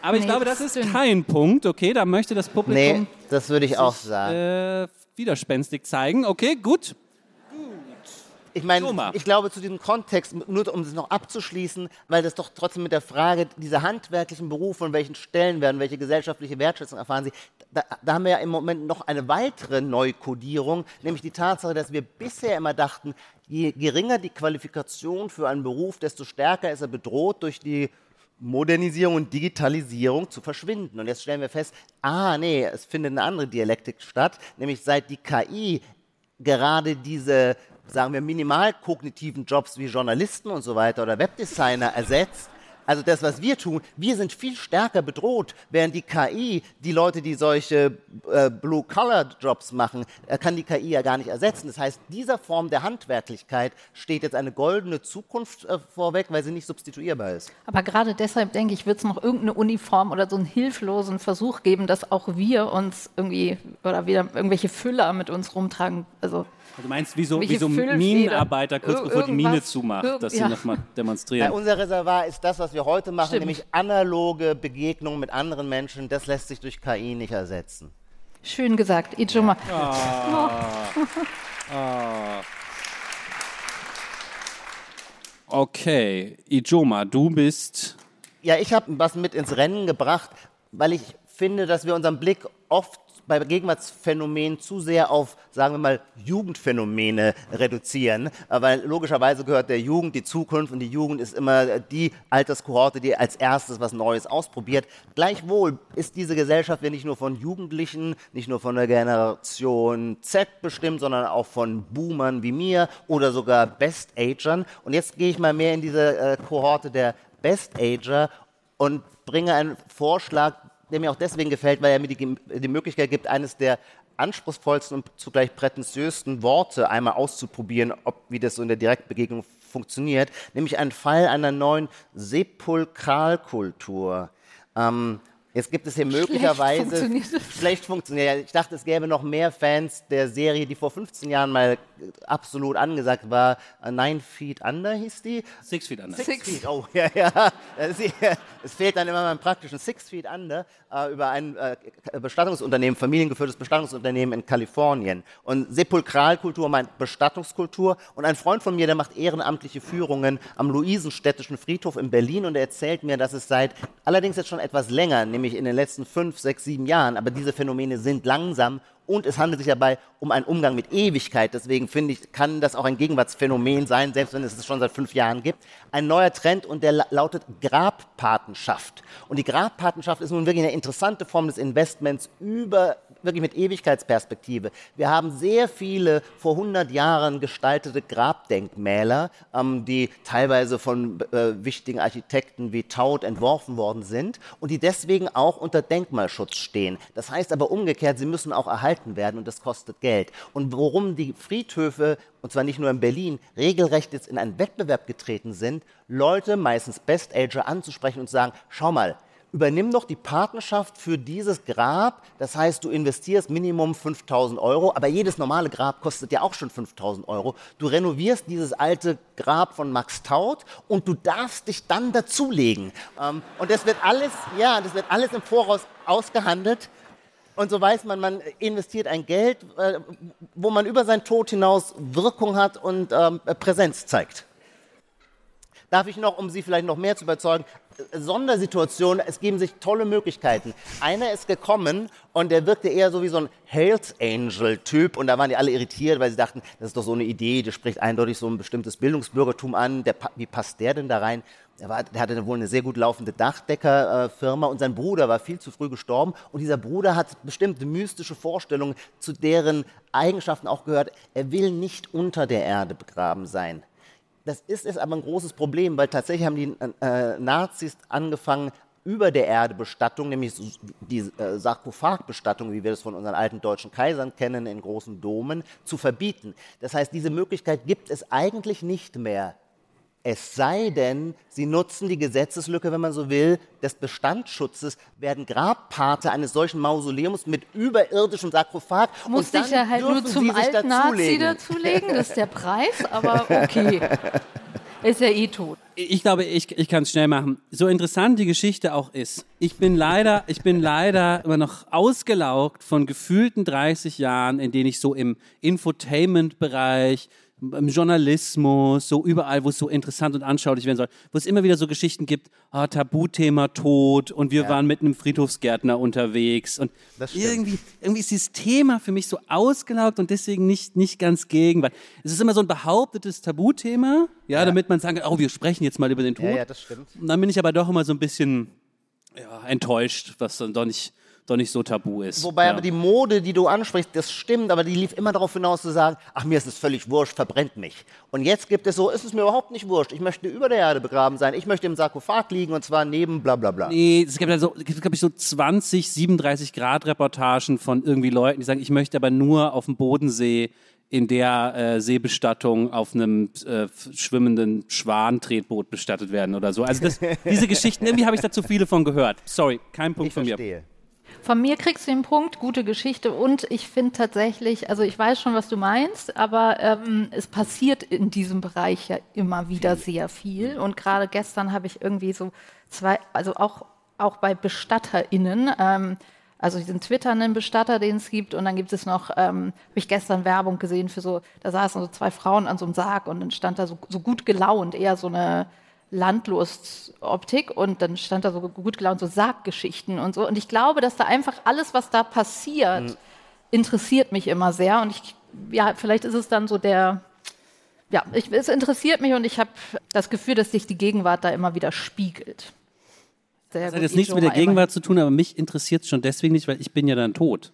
Aber ich Nee, glaube, das ist stimmt. kein Punkt. Okay, da möchte das Nee, Publikum das würde ich auch sagen. äh, widerspenstig zeigen. Okay, gut. Ich meine, ich glaube zu diesem Kontext, nur um es noch abzuschließen, weil das doch trotzdem mit der Frage dieser handwerklichen Berufe und welchen Stellen werden, welche gesellschaftliche Wertschätzung erfahren sie, da, da haben wir ja im Moment noch eine weitere Neukodierung, nämlich die Tatsache, dass wir bisher immer dachten, je geringer die Qualifikation für einen Beruf, desto stärker ist er bedroht durch die Modernisierung und Digitalisierung zu verschwinden. Und jetzt stellen wir fest, ah nee, es findet eine andere Dialektik statt, nämlich seit die KI gerade diese, sagen wir, minimal kognitiven Jobs wie Journalisten und so weiter oder Webdesigner ersetzt. Also das, was wir tun, wir sind viel stärker bedroht, während die KI, die Leute, die solche äh, Blue-Collar-Jobs machen, äh, kann die KI ja gar nicht ersetzen. Das heißt, dieser Form der Handwerklichkeit steht jetzt eine goldene Zukunft äh, vorweg, weil sie nicht substituierbar ist. Aber gerade deshalb denke ich, wird es noch irgendeine Uniform oder so einen hilflosen Versuch geben, dass auch wir uns irgendwie oder wieder irgendwelche Füller mit uns rumtragen. Also Du meinst, wie so, wie so? Minenarbeiter kurz Ir- bevor die Mine zumacht, dass sie ja. nochmal Ja, demonstrieren. unser Reservoir ist das, was wir heute machen, Stimmt. nämlich analoge Begegnungen mit anderen Menschen. Das lässt sich durch KI nicht ersetzen. schön gesagt, Ijoma. Okay, Ijoma, du bist Ja, ich habe was mit ins Rennen gebracht, weil ich finde, dass wir unseren Blick oft bei Gegenwartsphänomenen zu sehr auf, sagen wir mal, Jugendphänomene reduzieren, weil logischerweise gehört der Jugend die Zukunft und die Jugend ist immer die Alterskohorte, die als erstes was Neues ausprobiert. Gleichwohl ist diese Gesellschaft ja nicht nur von Jugendlichen, nicht nur von der Generation Z bestimmt, sondern auch von Boomern wie mir oder sogar Best-Agern. Und jetzt gehe ich mal mehr in diese äh, Kohorte der Best-Ager und bringe einen Vorschlag, der mir auch deswegen gefällt, weil er mir die, die Möglichkeit gibt, eines der anspruchsvollsten und zugleich prätentiösten Worte einmal auszuprobieren, ob, wie das so in der Direktbegegnung funktioniert, nämlich einen Fall einer neuen Sepulkralkultur. Ähm, jetzt gibt es hier möglicherweise funktioniert es. schlecht funktioniert. Ich dachte, es gäbe noch mehr Fans der Serie, die vor 15 Jahren mal absolut angesagt war. Äh, Nine Feet Under hieß die. Six Feet Under. Six. Feet, oh, ja, ja. Es fehlt dann immer beim praktischen Six Feet Under äh, über ein äh, Bestattungsunternehmen, familiengeführtes Bestattungsunternehmen in Kalifornien. Und Sepulkralkultur meint Bestattungskultur. Und ein Freund von mir, der macht ehrenamtliche Führungen am Luisenstädtischen Friedhof in Berlin und er erzählt mir, dass es seit, allerdings jetzt schon etwas länger, nämlich in den letzten fünf, sechs, sieben Jahren, aber diese Phänomene sind langsam und es handelt sich dabei um einen Umgang mit Ewigkeit. Deswegen finde ich, kann das auch ein Gegenwartsphänomen sein, selbst wenn es es schon seit fünf Jahren gibt. Ein neuer Trend und der la- lautet Grabpatenschaft. Und die Grabpatenschaft ist nun wirklich eine interessante Form des Investments über wirklich mit Ewigkeitsperspektive. Wir haben sehr viele vor 100 Jahren gestaltete Grabdenkmäler, ähm, die teilweise von äh, wichtigen Architekten wie Taut entworfen worden sind und die deswegen auch unter Denkmalschutz stehen. Das heißt aber umgekehrt, sie müssen auch erhalten werden und das kostet Geld. Und worum die Friedhöfe, und zwar nicht nur in Berlin, regelrecht jetzt in einen Wettbewerb getreten sind, Leute, meistens Best-Ager, anzusprechen und zu sagen, schau mal, übernimm doch die Partnerschaft für dieses Grab. Das heißt, du investierst Minimum 5000 Euro, aber jedes normale Grab kostet ja auch schon 5000 Euro. Du renovierst dieses alte Grab von Max Taut und du darfst dich dann dazulegen. Ähm, und das wird alles, ja, das wird alles im Voraus ausgehandelt. Und so weiß man, man investiert ein Geld, äh, wo man über seinen Tod hinaus Wirkung hat und ähm, Präsenz zeigt. Darf ich noch, um Sie vielleicht noch mehr zu überzeugen, Sondersituationen, es geben sich tolle Möglichkeiten. Einer ist gekommen und der wirkte eher so wie so ein Health Angel-Typ und da waren die alle irritiert, weil sie dachten, das ist doch so eine Idee, die spricht eindeutig so ein bestimmtes Bildungsbürgertum an, der, wie passt der denn da rein? Der, war, der hatte wohl eine sehr gut laufende Dachdeckerfirma und sein Bruder war viel zu früh gestorben und dieser Bruder hat bestimmte mystische Vorstellungen, zu deren Eigenschaften auch gehört, er will nicht unter der Erde begraben sein. Das ist, ist aber ein großes Problem, weil tatsächlich haben die äh, Nazis angefangen, über der Erde Bestattung, nämlich die äh, Sarkophagbestattung, wie wir das von unseren alten deutschen Kaisern kennen, in großen Domen, zu verbieten. Das heißt, diese Möglichkeit gibt es eigentlich nicht mehr. Es sei denn, sie nutzen die Gesetzeslücke, wenn man so will, des Bestandsschutzes, werden Grabpate eines solchen Mausoleums mit überirdischem Sarkophag. Muss und dann sich ja halt nur zum alten Nazi dazulegen. dazulegen, das ist der Preis, aber okay. Ist ja eh tot. Ich glaube, ich, ich kann es schnell machen. So interessant die Geschichte auch ist, ich bin leider, ich bin leider immer noch ausgelaugt von gefühlten 30 Jahren, in denen ich so im Infotainment-Bereich, im Journalismus, so überall, wo es so interessant und anschaulich werden soll, wo es immer wieder so Geschichten gibt, ah, Tabuthema Tod und wir waren mit einem Friedhofsgärtner unterwegs und irgendwie, irgendwie ist dieses Thema für mich so ausgelaugt und deswegen nicht, nicht ganz gegen, weil es ist immer so ein behauptetes Tabuthema, ja, damit man sagen kann, oh, wir sprechen jetzt mal über den Tod. Ja, ja, das stimmt. Und dann bin ich aber doch immer so ein bisschen ja, enttäuscht, was dann doch nicht, doch nicht so tabu ist. Wobei ja. aber die Mode, die du ansprichst, das stimmt, aber die lief immer darauf hinaus zu sagen, ach mir ist es völlig wurscht, verbrennt mich. Und jetzt gibt es so, ist es mir überhaupt nicht wurscht, ich möchte über der Erde begraben sein, ich möchte im Sarkophag liegen und zwar neben bla bla bla. Nee, es gibt also, es gibt, glaube ich, so 20, 37 Grad Reportagen von irgendwie Leuten, die sagen, ich möchte aber nur auf dem Bodensee in der äh, Seebestattung auf einem äh, schwimmenden Schwan-Tretboot bestattet werden oder so. Also das, diese Geschichten, irgendwie habe ich da zu viele von gehört. Sorry, kein Punkt Ich von mir. Von mir kriegst du den Punkt, gute Geschichte. Und ich finde tatsächlich, also ich weiß schon, was du meinst, aber ähm, es passiert in diesem Bereich ja immer wieder sehr viel. Und gerade gestern habe ich irgendwie so zwei, also auch, auch bei BestatterInnen, ähm, also diesen twitternden Bestatter, den es gibt. Und dann gibt es noch, ähm, habe ich gestern Werbung gesehen für so, da saßen so zwei Frauen an so einem Sarg und dann stand da so, so gut gelaunt, eher so eine Landlust-Optik und dann stand da so gut gelaunt so Sarggeschichten und so. Und ich glaube, dass da einfach alles, was da passiert, interessiert mich immer sehr. Und ich, ja, vielleicht ist es dann so der, ja, ich, es interessiert mich und ich habe das Gefühl, dass sich die Gegenwart da immer wieder spiegelt. Sehr Das hat jetzt nichts mit der Gegenwart zu tun, aber mich interessiert es schon deswegen nicht, weil ich bin ja dann tot.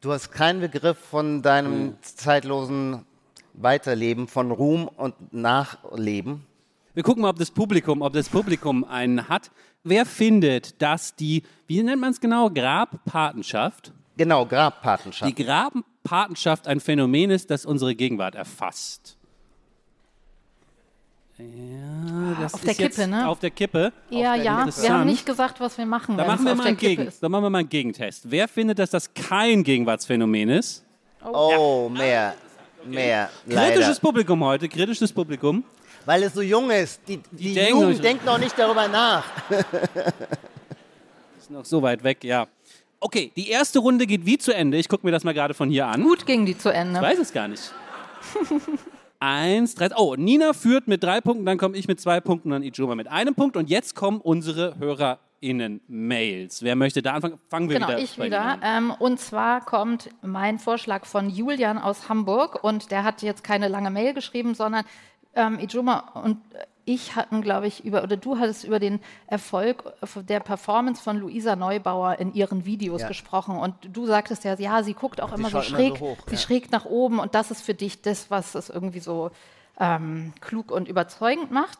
Du hast keinen Begriff von deinem zeitlosen Weiterleben, von Ruhm und Nachleben. Wir gucken mal, ob das Publikum, ob das Publikum einen hat. Wer findet, dass die, wie nennt man es genau, Grabpatenschaft, Genau, Grabpatenschaft. die Grabpatenschaft ein Phänomen ist, das unsere Gegenwart erfasst? Ja, das Auf ist der Kippe, jetzt ne? Auf der Kippe. Ja, ja, wir haben nicht gesagt, was wir machen. Da machen, wir mal der einen Gegen, da machen wir mal einen Gegentest. Wer findet, dass das kein Gegenwartsphänomen ist? oh, mehr, mehr. Kritisches Leider. Publikum heute, kritisches Publikum. Weil es so jung ist. Die, die, denken Jugend noch- denkt noch nicht darüber nach. Ist noch so weit weg, ja. Okay, die erste Runde geht wie zu Ende. Ich gucke mir das mal gerade von hier an. Gut ging die zu Ende. Ich weiß es gar nicht. Eins, drei. Oh, Nina führt mit drei Punkten, dann komme ich mit zwei Punkten, dann Ijoma mit einem Punkt. Und jetzt kommen unsere HörerInnen-Mails. Wer möchte da anfangen? Fangen wir Genau, wieder ich wieder. Ähm, und zwar kommt mein Vorschlag von Julian aus Hamburg und der hat jetzt keine lange Mail geschrieben, sondern ähm, Ijoma und ich hatten, glaube ich, über, oder du hattest über den Erfolg der Performance von Luisa Neubauer in ihren Videos Ja. gesprochen. Und du sagtest ja, ja, sie guckt auch immer so schaut immer schräg, so hoch, sie ja. schräg nach oben und das ist für dich das, was es irgendwie so ähm, klug und überzeugend macht.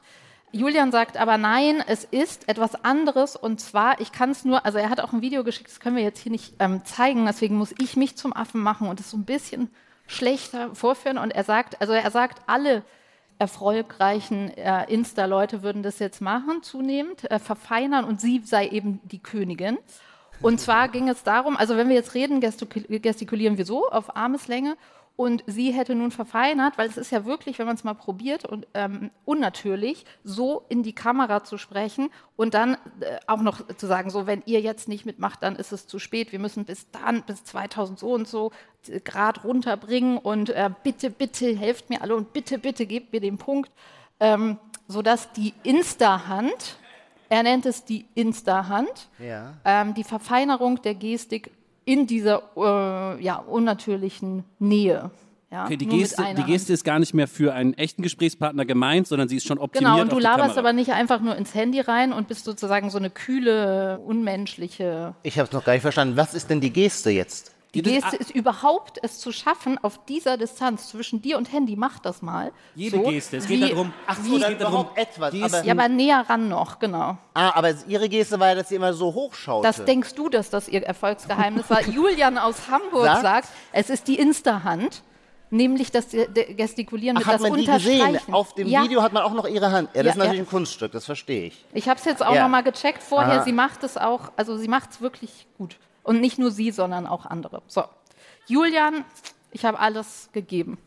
Julian sagt aber nein, es ist etwas anderes und zwar, ich kann es nur, also er hat auch ein Video geschickt, das können wir jetzt hier nicht ähm, zeigen, deswegen muss ich mich zum Affen machen und es so ein bisschen schlechter vorführen und er sagt, also er sagt, alle erfolgreichen äh, Insta-Leute würden das jetzt machen, zunehmend, äh, verfeinern und sie sei eben die Königin. Und zwar ging es darum, also wenn wir jetzt reden, gestikul- gestikulieren wir so auf Armeslänge und sie hätte nun verfeinert, weil es ist ja wirklich, wenn man es mal probiert und ähm, unnatürlich, so in die Kamera zu sprechen und dann äh, auch noch zu sagen, so wenn ihr jetzt nicht mitmacht, dann ist es zu spät. Wir müssen bis dann, bis 2000 so und so äh, Grad runterbringen und äh, bitte, bitte helft mir alle und bitte, bitte gebt mir den Punkt, ähm, sodass die Insta-Hand, er nennt es die Insta-Hand, Ja. ähm, die Verfeinerung der Gestik in dieser äh, ja, unnatürlichen Nähe. Ja, Okay, die Geste, die Geste ist gar nicht mehr für einen echten Gesprächspartner gemeint, sondern sie ist schon optimiert Genau, und du laberst Kamera. aber nicht einfach nur ins Handy rein und bist sozusagen so eine kühle, unmenschliche. Ich habe es noch gar nicht verstanden. Was ist denn die Geste jetzt? Die Geste ist überhaupt, es zu schaffen, auf dieser Distanz zwischen dir und Handy, mach das mal. Jede so, Geste. Es wie, geht darum, Ach so, dann geht darum, überhaupt etwas. Aber, Ja, aber näher ran noch, genau. ah, aber ihre Geste war ja, dass sie immer so hochschaute. Das denkst du, dass das ihr Erfolgsgeheimnis war. Julian aus Hamburg Sagt? sagt, es ist die Insta-Hand, nämlich das Gestikulieren Ach, mit hat das man die gesehen? Auf dem ja, Video hat man auch noch ihre Hand. Ja, das Ja, ist natürlich ja. ein Kunststück, das verstehe ich. Ich habe es jetzt auch Ja. noch mal gecheckt vorher. Aha. Sie macht es auch, also sie macht es wirklich gut. Und nicht nur sie, sondern auch andere. So, Julian, ich habe alles gegeben.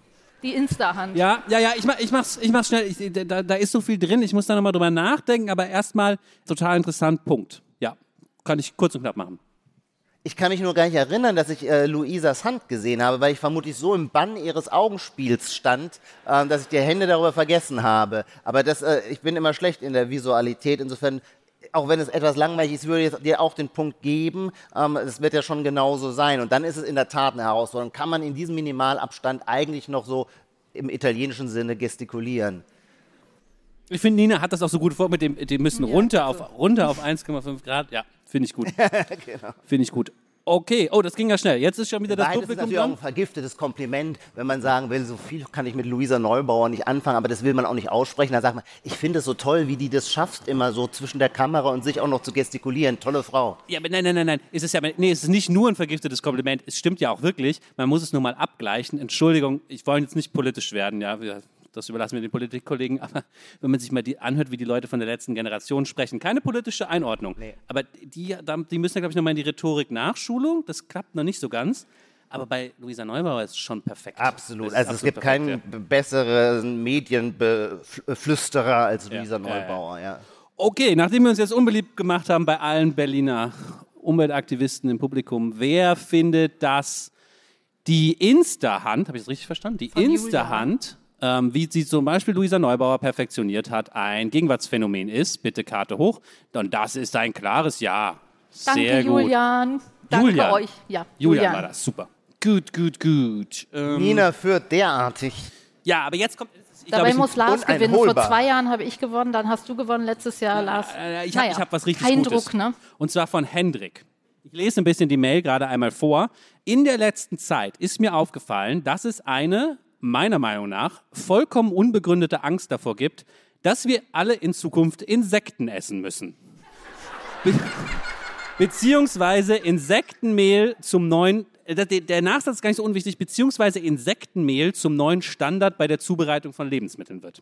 Die Insta-Hand. Ja, ja, ja, ich mach, ich mach's, ich mach's schnell. Ich, da, da ist so viel drin, ich muss da nochmal drüber nachdenken, aber erstmal total interessant, Punkt. Ja, kann ich kurz und knapp machen. Ich kann mich nur gar nicht erinnern, dass ich äh, Luisas Hand gesehen habe, weil ich vermutlich so im Bann ihres Augenspiels stand, ähm, dass ich die Hände darüber vergessen habe. Aber das, äh, ich bin immer schlecht in der Visualität. Insofern, auch wenn es etwas langweilig ist, würde ich dir auch den Punkt geben. Ähm, es wird ja schon genauso sein. Und dann ist es in der Tat eine Herausforderung. Kann man in diesem Minimalabstand eigentlich noch so im italienischen Sinne gestikulieren? Ich finde, Nina hat das auch so gut vor mit dem, die müssen runter, auf, runter auf 1,5 Grad. Ja, finde ich gut. Finde ich gut. Okay, oh, das ging ja schnell. Jetzt ist schon wieder das Beides ist Publikum natürlich auch ein vergiftetes Kompliment, wenn man sagen will, so viel kann ich mit Luisa Neubauer nicht anfangen, aber das will man auch nicht aussprechen. Da sagt man, ich finde es so toll, wie die das schafft, immer so zwischen der Kamera und sich auch noch zu gestikulieren. Tolle Frau. Ja, aber nein, nein, nein, nein. Es ist ja, nee, es ist nicht nur ein vergiftetes Kompliment. Es stimmt ja auch wirklich. Man muss es nur mal abgleichen. Entschuldigung, ich wollte jetzt nicht politisch werden, ja. Wir, das überlassen wir den Politikkollegen. Aber wenn man sich mal die anhört, wie die Leute von der letzten Generation sprechen, keine politische Einordnung. Aber die, die müssen, glaube ich, nochmal in die Rhetorik-Nachschulung. Das klappt noch nicht so ganz. Aber bei Luisa Neubauer ist es schon perfekt. Absolut. Also es absolut gibt perfekt, keinen ja. besseren Medienflüsterer als Luisa ja. Neubauer. Ja. Okay, nachdem wir uns jetzt unbeliebt gemacht haben bei allen Berliner Umweltaktivisten im Publikum, wer findet, dass die Insta-Hand, habe ich das richtig verstanden? Die. Insta-Hand, ähm, wie sie zum Beispiel Luisa Neubauer perfektioniert hat, ein Gegenwartsphänomen ist, bitte Karte hoch, dann das ist ein klares Ja. Danke, Sehr gut. Julian. Danke Julian. euch. Ja, Julian war das, super. Gut, gut, gut. Ähm, Nina führt derartig. ja, aber jetzt kommt. Ich Dabei glaub, ich, muss Lars gewinnen. Vor zwei Jahren habe ich gewonnen, dann hast du gewonnen, letztes Jahr Lars. Äh, ich habe Naja, hab was richtig Kein Gutes. Druck, ne? Und zwar von Hendrik. Ich lese ein bisschen die Mail gerade einmal vor. In der letzten Zeit ist mir aufgefallen, dass es eine, meiner Meinung nach, vollkommen unbegründete Angst davor gibt, dass wir alle in Zukunft Insekten essen müssen. Be beziehungsweise Insektenmehl zum neuen, der, der Nachsatz ist gar nicht so unwichtig, beziehungsweise Insektenmehl zum neuen Standard bei der Zubereitung von Lebensmitteln wird.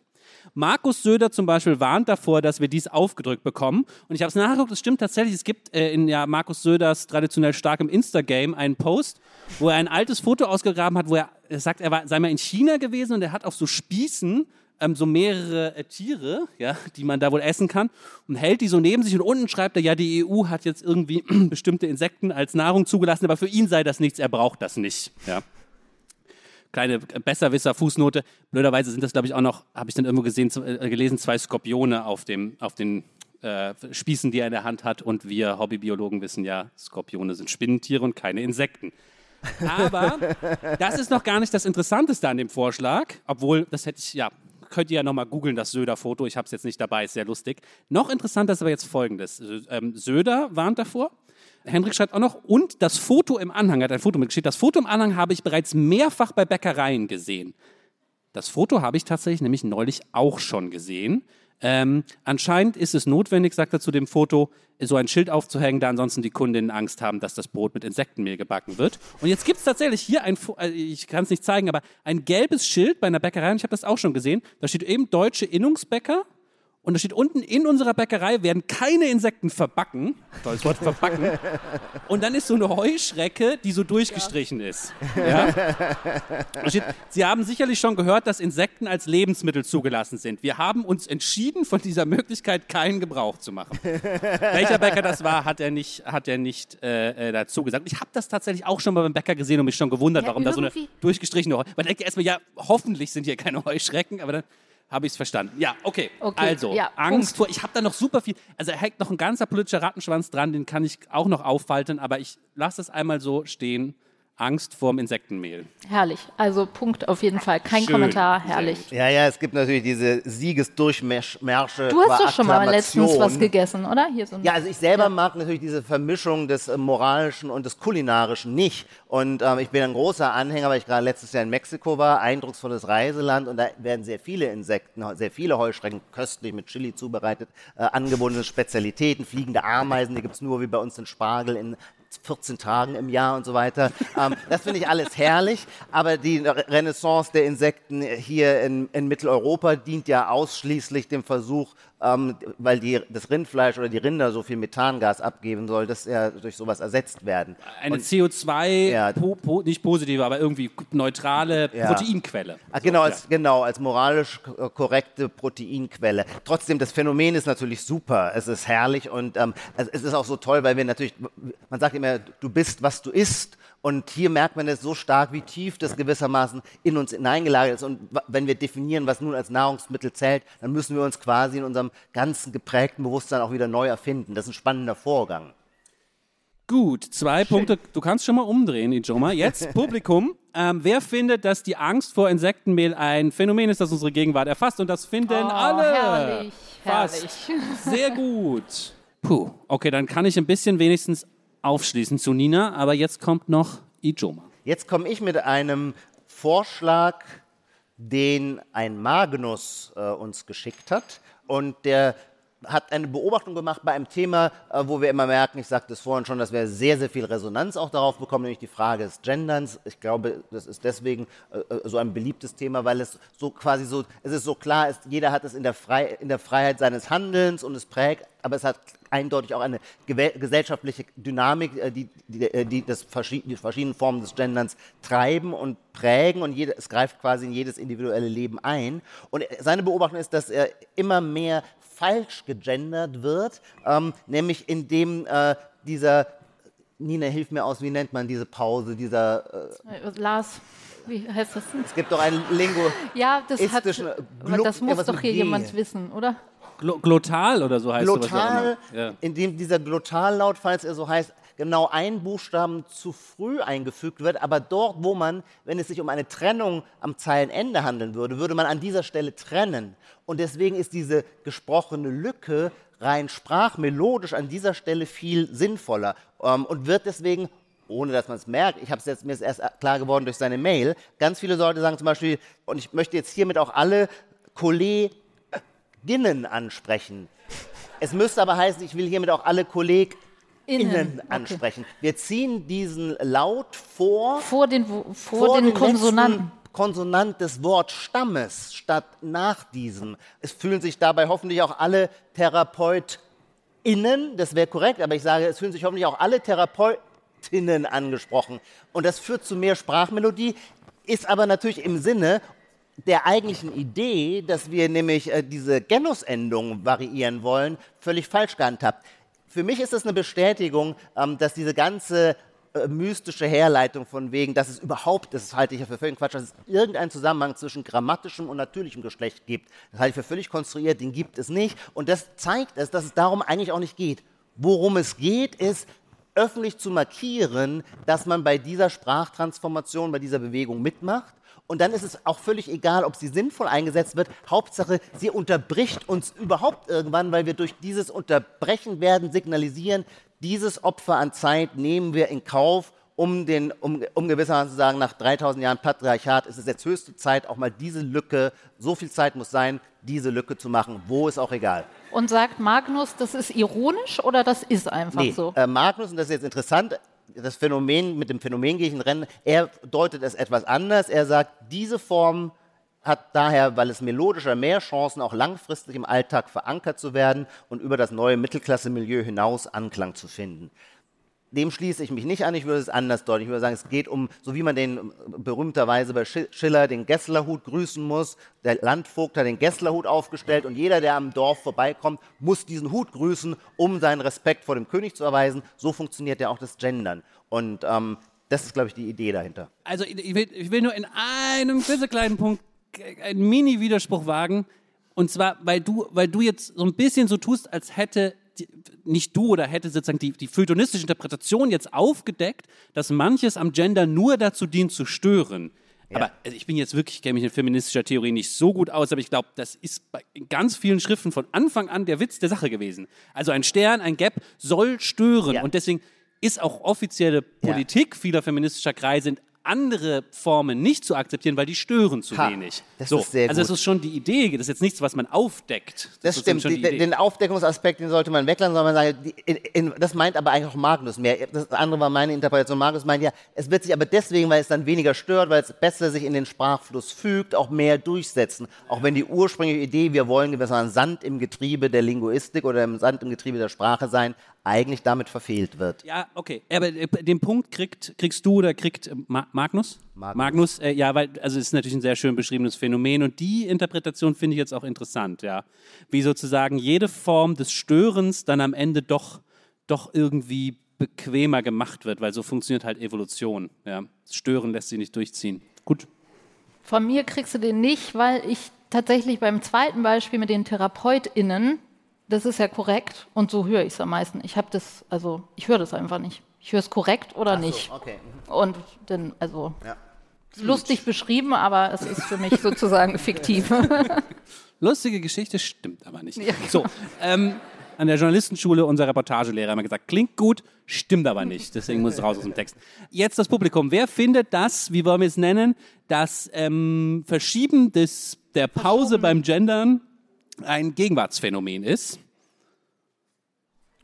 Markus Söder zum Beispiel warnt davor, dass wir dies aufgedrückt bekommen. Und ich habe es nachgeguckt, es stimmt tatsächlich, es gibt äh, in ja, Markus Söders traditionell starkem Instagame einen Post, wo er ein altes Foto ausgegraben hat, wo er, er sagt, er war, sei mal in China gewesen und er hat auf so Spießen ähm, so mehrere äh, Tiere, ja, die man da wohl essen kann und hält die so neben sich und unten schreibt er, ja, die EU hat jetzt irgendwie bestimmte Insekten als Nahrung zugelassen, aber für ihn sei das nichts, er braucht das nicht, ja. Kleine äh, Besserwisser-Fußnote. Blöderweise sind das, glaube ich, auch noch, habe ich dann irgendwo gesehen, äh, gelesen, zwei Skorpione auf, dem, auf den äh, Spießen, die er in der Hand hat. Und wir Hobbybiologen wissen ja, Skorpione sind Spinnentiere und keine Insekten. Aber das ist noch gar nicht das Interessanteste an dem Vorschlag, obwohl, das hätte ich, ja, könnt ihr ja nochmal googeln, das Söder-Foto. Ich habe es jetzt nicht dabei, ist sehr lustig. Noch interessanter ist aber jetzt folgendes. Ähm, Söder warnt davor. Hendrik schreibt auch noch, und das Foto im Anhang, hat ein Foto mitgeschickt, das Foto im Anhang habe ich bereits mehrfach bei Bäckereien gesehen. Das Foto habe ich tatsächlich nämlich neulich auch schon gesehen. Ähm, anscheinend ist es notwendig, sagt er zu dem Foto, so ein Schild aufzuhängen, da ansonsten die Kundinnen Angst haben, dass das Brot mit Insektenmehl gebacken wird. Und jetzt gibt es tatsächlich hier ein, äh, ich kann es nicht zeigen, aber ein gelbes Schild bei einer Bäckerei, und ich habe das auch schon gesehen, da steht eben Deutsche Innungsbäcker und da steht unten, in unserer Bäckerei werden keine Insekten verbacken. Tolles Wort, verbacken. Und dann ist so eine Heuschrecke, die so durchgestrichen ist. Ja? Steht, Sie haben sicherlich schon gehört, dass Insekten als Lebensmittel zugelassen sind. Wir haben uns entschieden, von dieser Möglichkeit keinen Gebrauch zu machen. Welcher Bäcker das war, hat er nicht, hat er nicht äh, äh, dazu gesagt. Ich habe das tatsächlich auch schon mal beim Bäcker gesehen und mich schon gewundert, Ja, warum da so eine durchgestrichene Heu. Man denkt ja erstmal, ja, hoffentlich sind hier keine Heuschrecken, aber dann habe ich es verstanden. Ja, okay. Okay, Also, ja, Angst Punkt. vor, ich habe da noch super viel, also er hängt noch ein ganzer politischer Rattenschwanz dran, den kann ich auch noch auffalten, aber ich lasse es einmal so stehen. Angst vorm Insektenmehl. Herrlich. Also Punkt auf jeden Fall. Kein Schön. Kommentar. Herrlich. Ja, ja, es gibt natürlich diese Siegesdurchmärsche. Du hast doch schon mal letztens was gegessen, oder? Hier so ein Ja, also ich selber mag natürlich diese Vermischung des äh, moralischen und des kulinarischen nicht. Und ähm, ich bin ein großer Anhänger, weil ich gerade letztes Jahr in Mexiko war, eindrucksvolles Reiseland und da werden sehr viele Insekten, sehr viele Heuschrecken köstlich mit Chili zubereitet, äh, angebundene Spezialitäten, fliegende Ameisen, die gibt's nur wie bei uns den Spargel in 14 Tagen im Jahr und so weiter. Ähm, das finde ich alles herrlich, aber die Re- Renaissance der Insekten hier in, in Mitteleuropa dient ja ausschließlich dem Versuch, ähm, weil die, das Rindfleisch oder die Rinder so viel Methangas abgeben soll, dass ja durch sowas ersetzt werden. Eine CO2, Ja. po, po, nicht positive, aber irgendwie neutrale Ja. Proteinquelle. Ah, genau, als, genau, als moralisch k- korrekte Proteinquelle. Trotzdem, das Phänomen ist natürlich super. Es ist herrlich und ähm, es, es ist auch so toll, weil wir natürlich, man sagt immer, du bist, was du isst. Und hier merkt man es so stark, wie tief das gewissermaßen in uns hineingelagert ist. Und wenn wir definieren, was nun als Nahrungsmittel zählt, dann müssen wir uns quasi in unserem ganzen geprägten Bewusstsein auch wieder neu erfinden. Das ist ein spannender Vorgang. Gut, zwei Punkte. Du kannst schon mal umdrehen, Ijoma. Jetzt Publikum. Ähm, wer findet, dass die Angst vor Insektenmehl ein Phänomen ist, das unsere Gegenwart erfasst? Und das finden Oh, alle. herrlich, Fast. herrlich. Sehr gut. Puh. Okay, dann kann ich ein bisschen wenigstens aufschließen zu Nina. Aber jetzt kommt noch Ijoma. Jetzt komme ich mit einem Vorschlag, den ein Magnus äh, uns geschickt hat. Und der hat eine Beobachtung gemacht bei einem Thema, äh, wo wir immer merken, ich sagte es vorhin schon, dass wir sehr, sehr viel Resonanz auch darauf bekommen, nämlich die Frage des Genderns. Ich glaube, das ist deswegen äh, äh, so ein beliebtes Thema, weil es so quasi so, es ist so klar, ist, jeder hat es in der, Frei, in der Freiheit seines Handelns und es prägt, aber es hat eindeutig auch eine gesellschaftliche Dynamik, die, die, die das die verschiedenen Formen des Genderns treiben und prägen und jede, es greift quasi in jedes individuelle Leben ein. Und seine Beobachtung ist, dass er immer mehr falsch gegendert wird, ähm, nämlich indem äh, dieser, Nina, hilf mir aus, wie nennt man diese Pause, dieser, äh, Lars, wie heißt das denn? es gibt doch einen Lingo, Ja, das hat. Gluck- das muss doch hier G. jemand wissen, oder? Glo Glottal oder so heißt sowas auch immer. Ja. in dem dieser Glottallaut, falls er so heißt, genau ein Buchstaben zu früh eingefügt wird, aber dort, wo man, wenn es sich um eine Trennung am Zeilenende handeln würde, würde man an dieser Stelle trennen. Und deswegen ist diese gesprochene Lücke rein sprachmelodisch an dieser Stelle viel sinnvoller ähm, und wird deswegen ohne dass man es merkt, ich habe es jetzt mir ist erst klar geworden durch seine Mail. Ganz viele Leute sagen zum Beispiel, und ich möchte jetzt hiermit auch alle Kolleginnen ansprechen. Es müsste aber heißen, ich will hiermit auch alle KollegInnen Innen, okay. ansprechen. Wir ziehen diesen Laut vor, Vor den, Wo- vor den letzten Konsonanten. Konsonant des Wortstammes statt nach diesem. Es fühlen sich dabei hoffentlich auch alle TherapeutInnen, das wäre korrekt, aber ich sage, es fühlen sich hoffentlich auch alle Therapeutinnen angesprochen. Und das führt zu mehr Sprachmelodie, ist aber natürlich im Sinne der eigentlichen Idee, dass wir nämlich äh, diese Genusendung variieren wollen, völlig falsch gehandhabt. Für mich ist das eine Bestätigung, ähm, dass diese ganze äh, mystische Herleitung von wegen, dass es überhaupt, das halte ich ja für völlig Quatsch, dass es irgendeinen Zusammenhang zwischen grammatischem und natürlichem Geschlecht gibt. Das halte ich für völlig konstruiert, den gibt es nicht. Und das zeigt es, dass es darum eigentlich auch nicht geht. Worum es geht, ist, öffentlich zu markieren, dass man bei dieser Sprachtransformation, bei dieser Bewegung mitmacht. Und dann ist es auch völlig egal, ob sie sinnvoll eingesetzt wird. Hauptsache, sie unterbricht uns überhaupt irgendwann, weil wir durch dieses Unterbrechen werden signalisieren, dieses Opfer an Zeit nehmen wir in Kauf, um, den, um, um gewissermaßen zu sagen, nach 3000 Jahren Patriarchat ist es jetzt höchste Zeit, auch mal diese Lücke, so viel Zeit muss sein, diese Lücke zu machen. Wo ist auch egal. Und sagt Magnus, das ist ironisch oder das ist einfach Nee, so? äh, Magnus, und das ist jetzt interessant, das Phänomen, mit dem Phänomen gehe ich in Rennen, er deutet es etwas anders. Er sagt, diese Form hat daher, weil es melodischer mehr Chancen, auch langfristig im Alltag verankert zu werden und über das neue Mittelklasse-Milieu hinaus Anklang zu finden. Dem schließe ich mich nicht an, ich würde es anders deuten. Ich würde sagen, es geht um, so wie man den äh, berühmterweise bei Schi- Schiller den Gesslerhut grüßen muss. Der Landvogt hat den Gesslerhut aufgestellt und jeder, der am Dorf vorbeikommt, muss diesen Hut grüßen, um seinen Respekt vor dem König zu erweisen. So funktioniert ja auch das Gendern. Und ähm, das ist, glaube ich, die Idee dahinter. Also ich will, ich will nur in einem klitzekleinen Punkt einen Mini-Widerspruch wagen. Und zwar, weil du, weil du jetzt so ein bisschen so tust, als hätte die, nicht du oder hätte sozusagen die, die feuilletonistische Interpretation jetzt aufgedeckt, dass manches am Gender nur dazu dient, zu stören. Aber also ich bin jetzt wirklich, kenne mich in feministischer Theorie nicht so gut aus, aber ich glaube, das ist bei ganz vielen Schriften von Anfang an der Witz der Sache gewesen. Also ein Stern, ein Gap soll stören. Ja. Und deswegen ist auch offizielle Politik vieler feministischer Kreise in andere Formen nicht zu akzeptieren, weil die stören zu Ha, wenig. das so, ist sehr also das ist schon die Idee, das ist jetzt nichts, was man aufdeckt. Das ist stimmt. Die, die den Aufdeckungsaspekt, den sollte man weglassen, sondern man sagen, in, in, das meint aber eigentlich auch Magnus mehr. Das andere war meine Interpretation. Magnus meint ja, es wird sich aber deswegen, weil es dann weniger stört, weil es besser sich in den Sprachfluss fügt, auch mehr durchsetzen. Auch wenn die ursprüngliche Idee, wir wollen gewissermaßen Sand im Getriebe der Linguistik oder im Sand im Getriebe der Sprache sein, eigentlich damit verfehlt wird. Ja, okay. Aber äh, den Punkt kriegt, kriegst du oder kriegt äh, Ma Magnus? Magnus. äh, ja, weil, also es ist natürlich ein sehr schön beschriebenes Phänomen und die Interpretation finde ich jetzt auch interessant, ja. Wie sozusagen jede Form des Störens dann am Ende doch, doch irgendwie bequemer gemacht wird, weil so funktioniert halt Evolution, ja. Stören lässt sich nicht durchziehen. Gut. Von mir kriegst du den nicht, weil ich tatsächlich beim zweiten Beispiel mit den TherapeutInnen, das ist ja korrekt und so höre ich es am meisten. Ich habe das, also ich höre das einfach nicht. Ich höre es korrekt oder nicht. Okay. Und dann, also Ja. lustig beschrieben, aber es ist für mich sozusagen fiktiv. Lustige Geschichte, stimmt aber nicht. Ja. So, ähm, an der Journalistenschule unser Reportagelehrer haben wir gesagt, klingt gut, stimmt aber nicht. Deswegen muss es raus aus dem Text. Jetzt das Publikum. Wer findet das, wie wollen wir es nennen, das ähm, Verschieben des, der Pause beim Gendern ein Gegenwartsphänomen ist?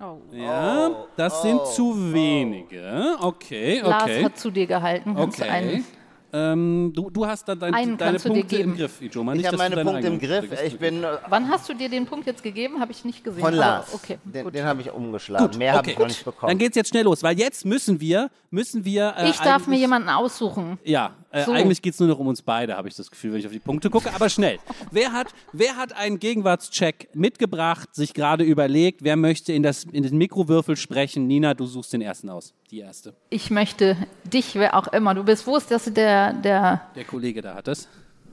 Oh. Ja, das sind zu wenige. Okay, Lars okay. hat zu dir gehalten. Kannst du Okay. einen- Ähm, du, du hast dann dein, Einen deine Punkte im. Griff, Ijoma. Ich habe meine Punkte im Griff. Ich bin äh, Wann hast du dir den Punkt jetzt gegeben? Habe ich nicht gesehen. von aber Lars. Okay, den gut. den habe ich umgeschlagen. Mehr habe ich noch nicht bekommen. Dann geht's jetzt schnell los, weil jetzt müssen wir, müssen wir. Äh, ich darf mir jemanden aussuchen. Ja, äh, So. eigentlich geht's nur noch um uns beide, habe ich das Gefühl, wenn ich auf die Punkte gucke. Aber schnell. wer hat, wer hat einen Gegenwartscheck mitgebracht, sich gerade überlegt, wer möchte in, das, in den Mikrowürfel sprechen? Nina, du suchst den ersten aus. Die erste. Ich möchte dich, wer auch immer du bist. Wo ist das der, der Der Kollege da hat es.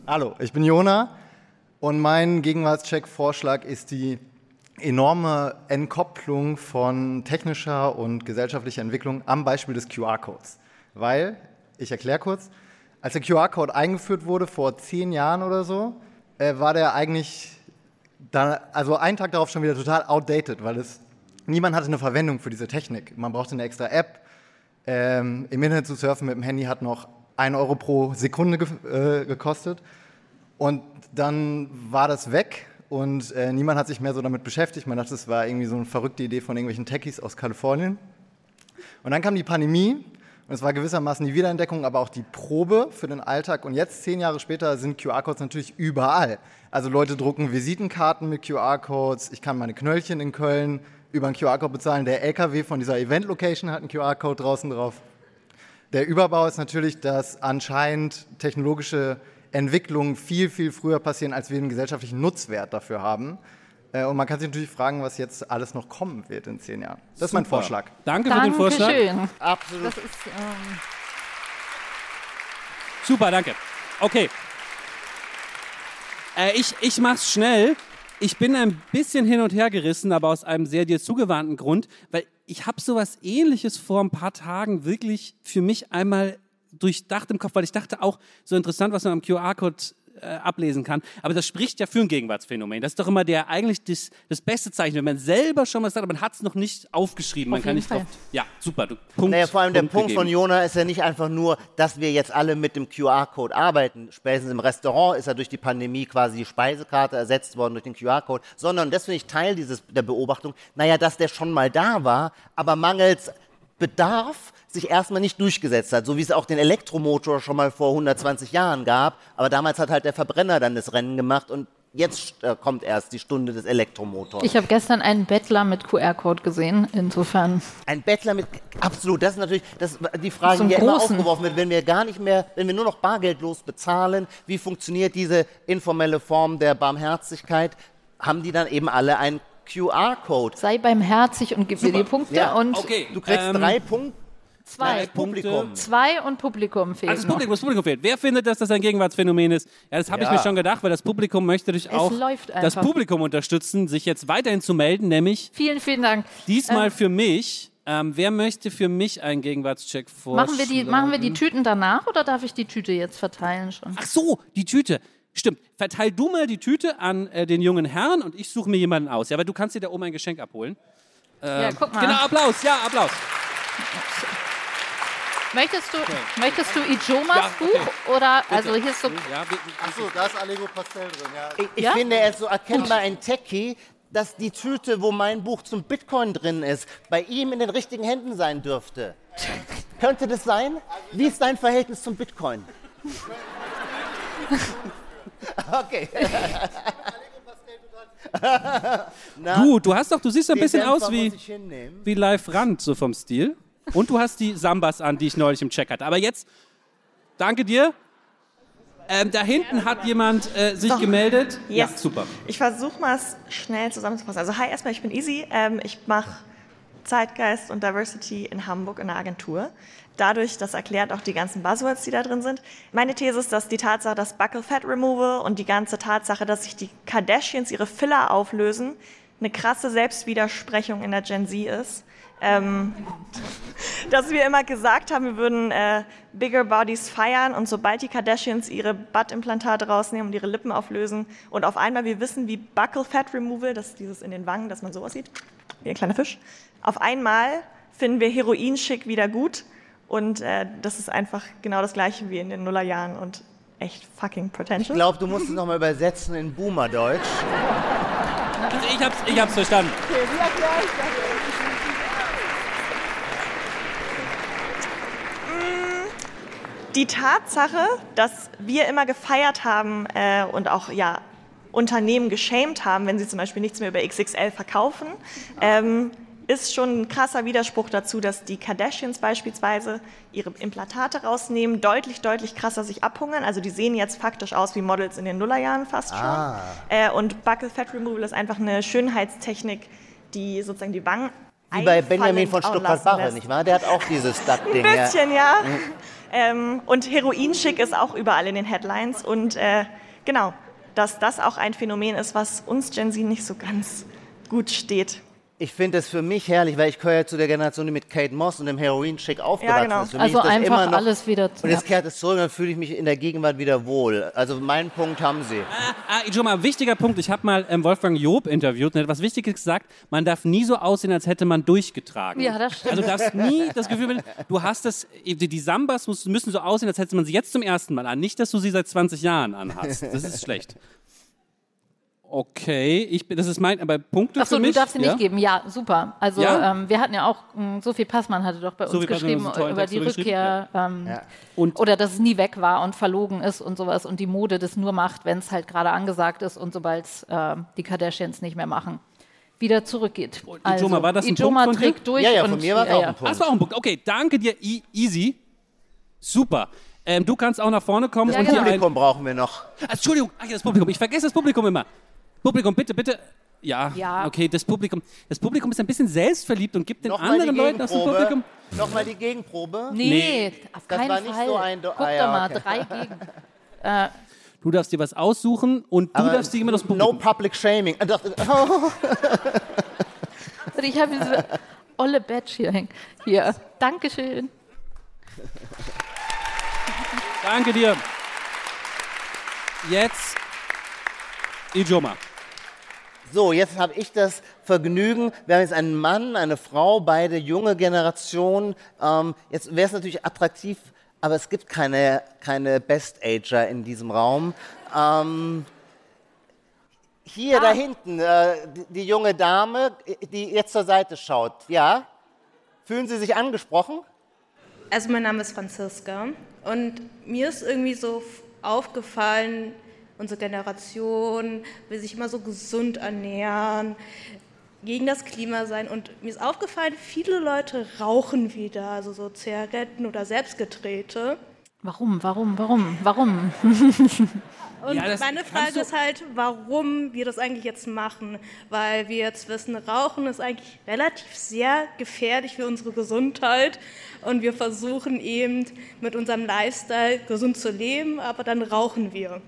Hallo, ich bin Jona und mein Gegenwartscheck-Vorschlag ist die enorme Entkopplung von technischer und gesellschaftlicher Entwicklung am Beispiel des QR-Codes. Weil, ich erkläre kurz, als der QR-Code eingeführt wurde vor zehn Jahren oder so, äh, war der eigentlich da, also einen Tag darauf schon wieder total outdated, weil es niemand hatte eine Verwendung für diese Technik. Man brauchte eine extra App. Ähm, Im Internet zu surfen mit dem Handy hat noch 1 Euro pro Sekunde ge äh, gekostet. Und dann war das weg und äh, niemand hat sich mehr so damit beschäftigt. Man dachte, es war irgendwie so eine verrückte Idee von irgendwelchen Techies aus Kalifornien. Und dann kam die Pandemie und es war gewissermaßen die Wiederentdeckung, aber auch die Probe für den Alltag. Und jetzt, zehn Jahre später, sind QR-Codes natürlich überall. Also Leute drucken Visitenkarten mit QR-Codes. Ich kann meine Knöllchen in Köln über einen QR-Code bezahlen. Der LKW von dieser Event-Location hat einen QR-Code draußen drauf. Der Überbau ist natürlich, dass anscheinend technologische Entwicklungen viel, viel früher passieren, als wir einen gesellschaftlichen Nutzwert dafür haben. Äh, Und man kann sich natürlich fragen, was jetzt alles noch kommen wird in zehn Jahren. Das ist mein Super. Vorschlag. Danke für den Vorschlag. Dankeschön. Absolut. Das ist, ähm, Super, danke. Okay. Äh, ich, ich mach's schnell. Ich bin ein bisschen hin und her gerissen, aber aus einem sehr dir zugewandten Grund, weil ich habe sowas ähnliches vor ein paar Tagen wirklich für mich einmal durchdacht im Kopf, weil ich dachte auch, so interessant, was man am QR-Code äh, ablesen kann. Aber das spricht ja für ein Gegenwartsphänomen. Das ist doch immer der eigentlich das, das beste Zeichen, wenn man selber schon mal sagt, aber man hat es noch nicht aufgeschrieben. man Auf kann jeden nicht Fall. drauf. Ja, super. Du, Punkt, Naja, vor allem der Punkt von gegeben. Jona ist ja nicht einfach nur, dass wir jetzt alle mit dem QR-Code arbeiten. Spätestens im Restaurant ist ja durch die Pandemie quasi die Speisekarte ersetzt worden durch den QR-Code, sondern das finde ich Teil dieses, der Beobachtung, naja, dass der schon mal da war, aber mangels Bedarf sich erstmal nicht durchgesetzt hat, so wie es auch den Elektromotor schon mal vor 120 Jahren gab, aber damals hat halt der Verbrenner dann das Rennen gemacht und jetzt äh, kommt erst die Stunde des Elektromotors. ich habe gestern einen Bettler mit QR-Code gesehen. Insofern. Ein Bettler mit absolut, das ist natürlich das, die Frage, die ja immer aufgeworfen wird, wenn wir gar nicht mehr, wenn wir nur noch bargeldlos bezahlen, wie funktioniert diese informelle Form der Barmherzigkeit? Haben die dann eben alle einen QR-Code? Sei barmherzig und gib mir die Punkte. Ja, und Okay. Du kriegst ähm, drei Punkte. Zwei. Drei Punkte. Publikum. Zwei und Publikum fehlen Also das. Publikum, das Publikum fehlt. Wer findet, dass das ein Gegenwartsphänomen ist? Ja, das habe ich Ja. mir schon gedacht, weil das Publikum möchte dich auch läuft das einfach. Publikum unterstützen, sich jetzt weiterhin zu melden, nämlich Vielen, vielen Dank. diesmal Ähm, für mich. Ähm, wer möchte für mich einen Gegenwartscheck vorschlagen? Machen wir, die, machen wir die Tüten danach oder darf ich die Tüte jetzt verteilen schon? Ach so, die Tüte. Stimmt. Verteil du mal die Tüte an äh, den jungen Herrn und ich suche mir jemanden aus. Ja, weil du kannst dir da oben ein Geschenk abholen. ja, guck mal. Genau, Applaus. Ja, Applaus. Möchtest du, möchtest du Ijomas Ja, okay. Buch oder, also hier ist so, Ja, Achso, da ist Allego Pastell drin. Ja. Ich, ich Ja? finde, er ist so erkennbar ein Techie, dass die Tüte, wo mein Buch zum Bitcoin drin ist, bei ihm in den richtigen Händen sein dürfte. Könnte das sein? Wie ist dein Verhältnis zum Bitcoin? okay. du, du hast doch, du siehst so ein bisschen Dämpfer aus wie, wie Live Rand, so vom Stil. Und du hast die Sambas an, die ich neulich im Check hatte. Aber jetzt, danke dir. Ähm, da hinten hat jemand äh, sich gemeldet. Ja, Yes. super. Ich versuche mal es schnell zusammenzufassen. Also hi, erstmal, ich bin Easy. Ähm, ich mache Zeitgeist und Diversity in Hamburg in der Agentur. Dadurch, das erklärt auch die ganzen Buzzwords, die da drin sind. Meine These ist, dass die Tatsache, dass Buckle Fat Removal und die ganze Tatsache, dass sich die Kardashians ihre Filler auflösen, eine krasse Selbstwidersprechung in der Gen Z ist. Ähm, dass wir immer gesagt haben, wir würden äh, Bigger Bodies feiern und sobald die Kardashians ihre Buttimplantate rausnehmen und ihre Lippen auflösen und auf einmal wir wissen, wie Buckle Fat Removal, das ist dieses in den Wangen, dass man so aussieht, wie ein kleiner Fisch, auf einmal finden wir Heroin-Schick wieder gut und äh, das ist einfach genau das gleiche wie in den Nullerjahren und echt fucking Ich potential. glaube, du musst es nochmal übersetzen in Boomer-Deutsch. Also ich hab's, ich hab's verstanden. die Tatsache, dass wir immer gefeiert haben äh, und auch ja, Unternehmen geschämt haben, wenn sie zum Beispiel nichts mehr über XXL verkaufen, ähm, ist schon ein krasser Widerspruch dazu, dass die Kardashians beispielsweise ihre Implantate rausnehmen, deutlich, deutlich krasser sich abhungern. Also die sehen jetzt faktisch aus wie Models in den Nullerjahren fast schon. Ah. Äh, und Buckle Fat Removal ist einfach eine Schönheitstechnik, die sozusagen die Wangen Wie bei Benjamin von Stuttgart-Barre, nicht wahr? Der hat auch dieses Duck-Ding. Ein ja. bisschen, ja. Ähm, und Heroinschick ist auch überall in den Headlines. Und äh, genau, dass das auch ein Phänomen ist, was uns Gen Z nicht so ganz gut steht. Ich finde es für mich herrlich, weil ich gehöre ja zu der Generation, die mit Kate Moss und dem Heroin-Schick aufgewachsen genau. ist. Für mich Also ist das einfach immer noch, alles wieder zu- Und jetzt kehrt es zurück und dann fühle ich mich in der Gegenwart wieder wohl. Also meinen Punkt haben Sie. Ah, schon mal wichtiger Punkt. Ich habe mal ähm, Wolfgang Job interviewt und er hat was Wichtiges gesagt. Man darf nie so aussehen, als hätte man durchgetragen. Ja, das stimmt. Also du darfst nie das Gefühl haben, du hast das, die, die Sambas müssen so aussehen, als hätte man sie jetzt zum ersten Mal an. Nicht, dass du sie seit 20 Jahren anhast. Das ist schlecht. Okay, ich bin, das ist mein, aber Punkte Achso, für mich. du darfst sie ja? nicht geben. Ja, super. Also Ja? ähm, wir hatten ja auch, mh, Sophie Passmann hatte doch bei uns Sophie geschrieben über Text die Rückkehr ähm, Ja. Und- oder dass es nie weg war und verlogen ist und sowas und die Mode das nur macht, wenn es halt gerade angesagt ist und sobald es äh, die Kardashians nicht mehr machen, wieder zurückgeht. Also, Ijoma, war das ein Ijoma Punkt von dir? durch Ja, ja, und von mir war es ja, auch ja. ein Punkt. Das war auch ein Punkt. Okay, danke dir, I Easy. Super. Ähm, du kannst auch nach vorne kommen und ein, Publikum brauchen wir noch. Entschuldigung, ach ja, das Publikum. Ich vergesse das Publikum immer. Publikum, bitte, bitte. Ja, Ja. okay, das Publikum. Das Publikum ist ein bisschen selbstverliebt und gibt den Nochmal anderen Leuten aus dem. Publikum. Nochmal die Gegenprobe. Nee, Nee. auf Das keinen war nicht Fall. so eindo- Guck ah, doch ja, mal, okay. drei gegen. Du darfst dir was aussuchen und du Aber darfst dir immer das No Publikum. public shaming. Äh, doch, oh. Und ich habe diese olle Badge hier hängen. Hier, Dankeschön. Danke dir. Jetzt Ijoma. So, jetzt habe ich das Vergnügen. Wir haben jetzt einen Mann, eine Frau, beide junge Generation. Ähm, jetzt wäre es natürlich attraktiv, aber es gibt keine, keine Best-Ager in diesem Raum. Ähm, hier da hinten, äh, die, die junge Dame, die jetzt zur Seite schaut. Ja? Fühlen Sie sich angesprochen? Also mein Name ist Franziska und mir ist irgendwie so aufgefallen, unsere Generation will sich immer so gesund ernähren, gegen das Klima sein und mir ist aufgefallen, viele Leute rauchen wieder, also so Zigaretten oder Selbstgedrehte. Warum, warum, warum, warum? Und Ja, meine Frage ist halt, warum wir das eigentlich jetzt machen. Weil wir jetzt wissen, Rauchen ist eigentlich relativ sehr gefährlich für unsere Gesundheit. Und wir versuchen eben mit unserem Lifestyle gesund zu leben, aber dann rauchen wir.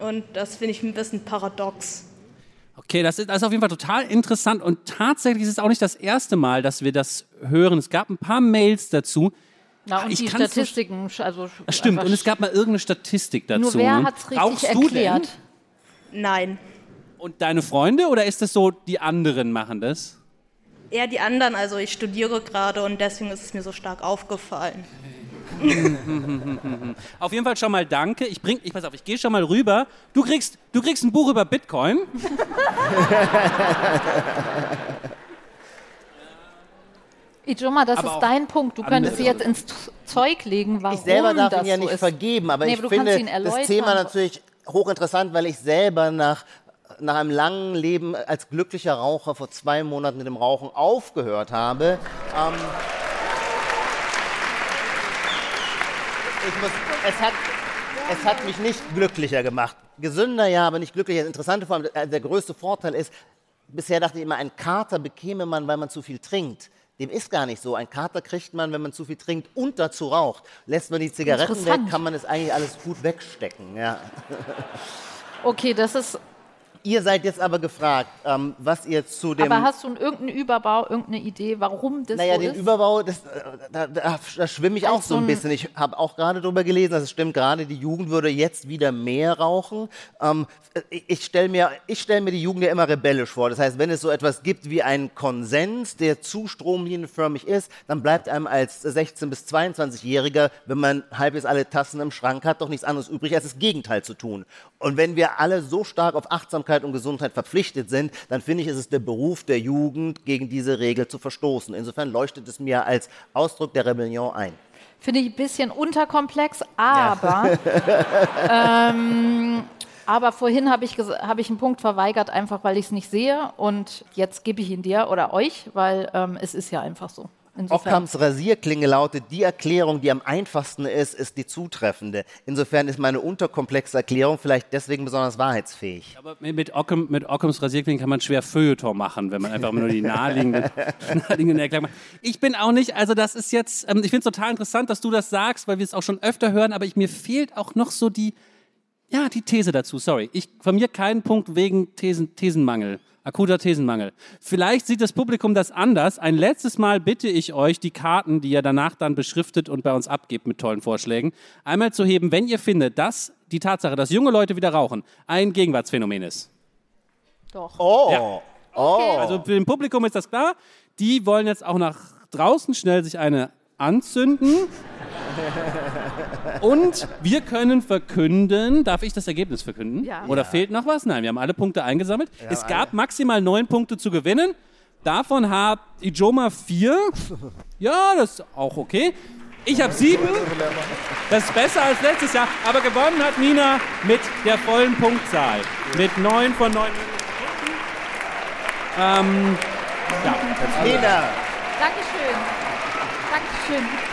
Und das finde ich ein bisschen paradox. Okay, das ist, das ist auf jeden Fall total interessant und tatsächlich ist es auch nicht das erste Mal, dass wir das hören. Es gab ein paar Mails dazu. Na, und Ich die so- Statistiken, sch- also Das stimmt, und es gab mal irgendeine Statistik dazu. nur wer hat es richtig Rauchst du erklärt? Nein. Und deine Freunde oder ist es so, die anderen machen das? Eher die anderen, also ich studiere gerade und deswegen ist es mir so stark aufgefallen. Auf jeden Fall schon mal danke. Ich bring, ich pass auf, ich gehe schon mal rüber. Du kriegst, du kriegst ein Buch über Bitcoin. Ijoma, das Aber ist dein Punkt. Du könntest sie jetzt ins Zeug legen, warum Ich selber darf das ihn ja so nicht ist. vergeben, aber Nee, ich finde das. Thema natürlich hochinteressant, weil ich selber nach, nach einem langen Leben als glücklicher Raucher vor zwei Monaten mit dem Rauchen aufgehört habe. Ähm, ich muss, es, hat, es hat mich nicht glücklicher gemacht. Gesünder ja, aber nicht glücklicher. Das Interessante vor allem, äh, der größte Vorteil ist, bisher dachte ich immer, einen Kater bekäme man, weil man zu viel trinkt. Dem ist gar nicht so. Ein Kater kriegt man, wenn man zu viel trinkt und dazu raucht. Lässt man die Zigaretten weg, kann man es eigentlich alles gut wegstecken. Ja. Okay, das ist. Ihr seid jetzt aber gefragt, ähm, was ihr zu dem. Aber hast du irgendeinen Überbau, irgendeine Idee, warum das Naja, so den ist? Überbau, das, äh, da, da, da schwimme ich auch so ein bisschen. Ich habe auch gerade darüber gelesen, dass es stimmt, gerade die Jugend würde jetzt wieder mehr rauchen. Ähm, ich ich stelle mir, ich stell mir die Jugend ja immer rebellisch vor. Das heißt, wenn es so etwas gibt wie einen Konsens, der zu stromlinienförmig ist, dann bleibt einem als 16- bis 22-Jähriger, wenn man halbwegs alle Tassen im Schrank hat, doch nichts anderes übrig, als das Gegenteil zu tun. Und wenn wir alle so stark auf Achtsamkeit und Gesundheit verpflichtet sind, dann finde ich, ist es der Beruf der Jugend, gegen diese Regel zu verstoßen. Insofern leuchtet es mir als Ausdruck der Rebellion ein. Finde ich ein bisschen unterkomplex, aber, ähm, aber vorhin habe ich, habe ich einen Punkt verweigert, einfach weil ich es nicht sehe. Und jetzt gebe ich ihn dir oder euch, weil ähm, es ist ja einfach so. Insofern. Ockhams Rasierklinge lautet, die Erklärung, die am einfachsten ist, ist die zutreffende. Insofern ist meine unterkomplexe Erklärung vielleicht deswegen besonders wahrheitsfähig. Aber mit, Ockham, mit Ockhams Rasierklingen kann man schwer Feuilleton machen, wenn man einfach nur die naheliegenden, naheliegenden Erklärungen macht. Ich bin auch nicht, also das ist jetzt, ähm, ich finde es total interessant, dass du das sagst, weil wir es auch schon öfter hören, aber ich, mir fehlt auch noch so die, ja, die These dazu, sorry. Ich, von mir keinen Punkt wegen Thesen, Thesenmangel. Akuter Thesenmangel. Vielleicht sieht das Publikum das anders. Ein letztes Mal bitte ich euch, die Karten, die ihr danach dann beschriftet und bei uns abgebt mit tollen Vorschlägen, einmal zu heben, wenn ihr findet, dass die Tatsache, dass junge Leute wieder rauchen, ein Gegenwartsphänomen ist. Doch. Oh, Ja. oh. Also für dem Publikum ist das klar. Die wollen jetzt auch nach draußen schnell sich eine anzünden. Und wir können verkünden, darf ich das Ergebnis verkünden? Ja. Oder fehlt noch was? Nein, wir haben alle Punkte eingesammelt. es gab maximal neun Punkte zu gewinnen. Davon hat Ijoma vier. Ja, das ist auch okay. Ich habe sieben. Das ist besser als letztes Jahr. Aber gewonnen hat Nina mit der vollen Punktzahl. Mit neun von neun. Ähm, ja. Nina, Dankeschön. Dankeschön.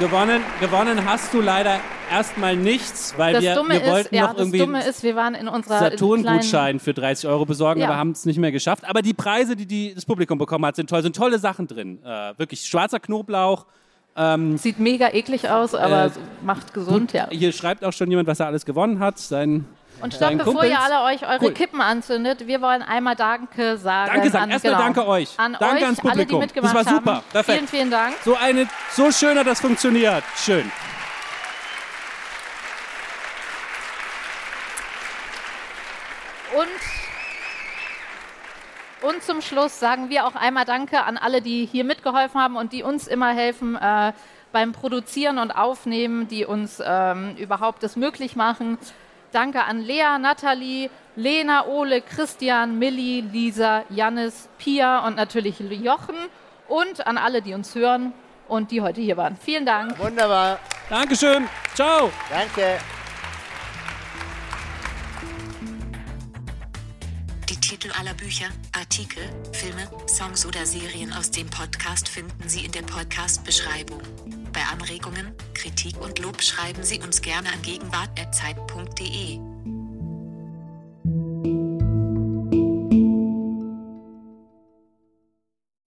Gewonnen, gewonnen hast du leider erstmal nichts, weil Das wir, Dumme wir ist, wollten ja, noch irgendwie Dumme ist, wir waren in unserer. Saturn-Gutschein für 30 Euro besorgen, Ja. aber haben es nicht mehr geschafft. Aber die Preise, die, die das Publikum bekommen hat, sind toll. Sind tolle Sachen drin. Äh, wirklich schwarzer Knoblauch. Sieht mega eklig aus, aber Äh, macht gesund, ja. Hier schreibt auch schon jemand, was er alles gewonnen hat. Sein, Und stopp, bevor Kumpels. ihr alle euch eure Cool. Kippen anzündet, wir wollen einmal Danke sagen. Danke sagen. An, Erstmal genau, danke euch. An Danke euch, ans alle, die Publikum. mitgemacht Das war super. haben. Perfekt. Vielen, vielen Dank. So eine, so schön hat das funktioniert. Schön. Und, und zum Schluss sagen wir auch einmal Danke an alle, die hier mitgeholfen haben und die uns immer helfen äh, beim Produzieren und Aufnehmen, die uns ähm, überhaupt das möglich machen. Danke an Lea, Nathalie, Lena, Ole, Christian, Milli, Lisa, Jannis, Pia und natürlich Jochen und an alle, die uns hören und die heute hier waren. Vielen Dank. wunderbar. Dankeschön. Ciao. Danke. Die Titel aller Bücher, Artikel, Filme, Songs oder Serien aus dem Podcast finden Sie in der Podcast-Beschreibung. Bei Anregungen, Kritik und Lob schreiben Sie uns gerne an gegenwart.zeit.de.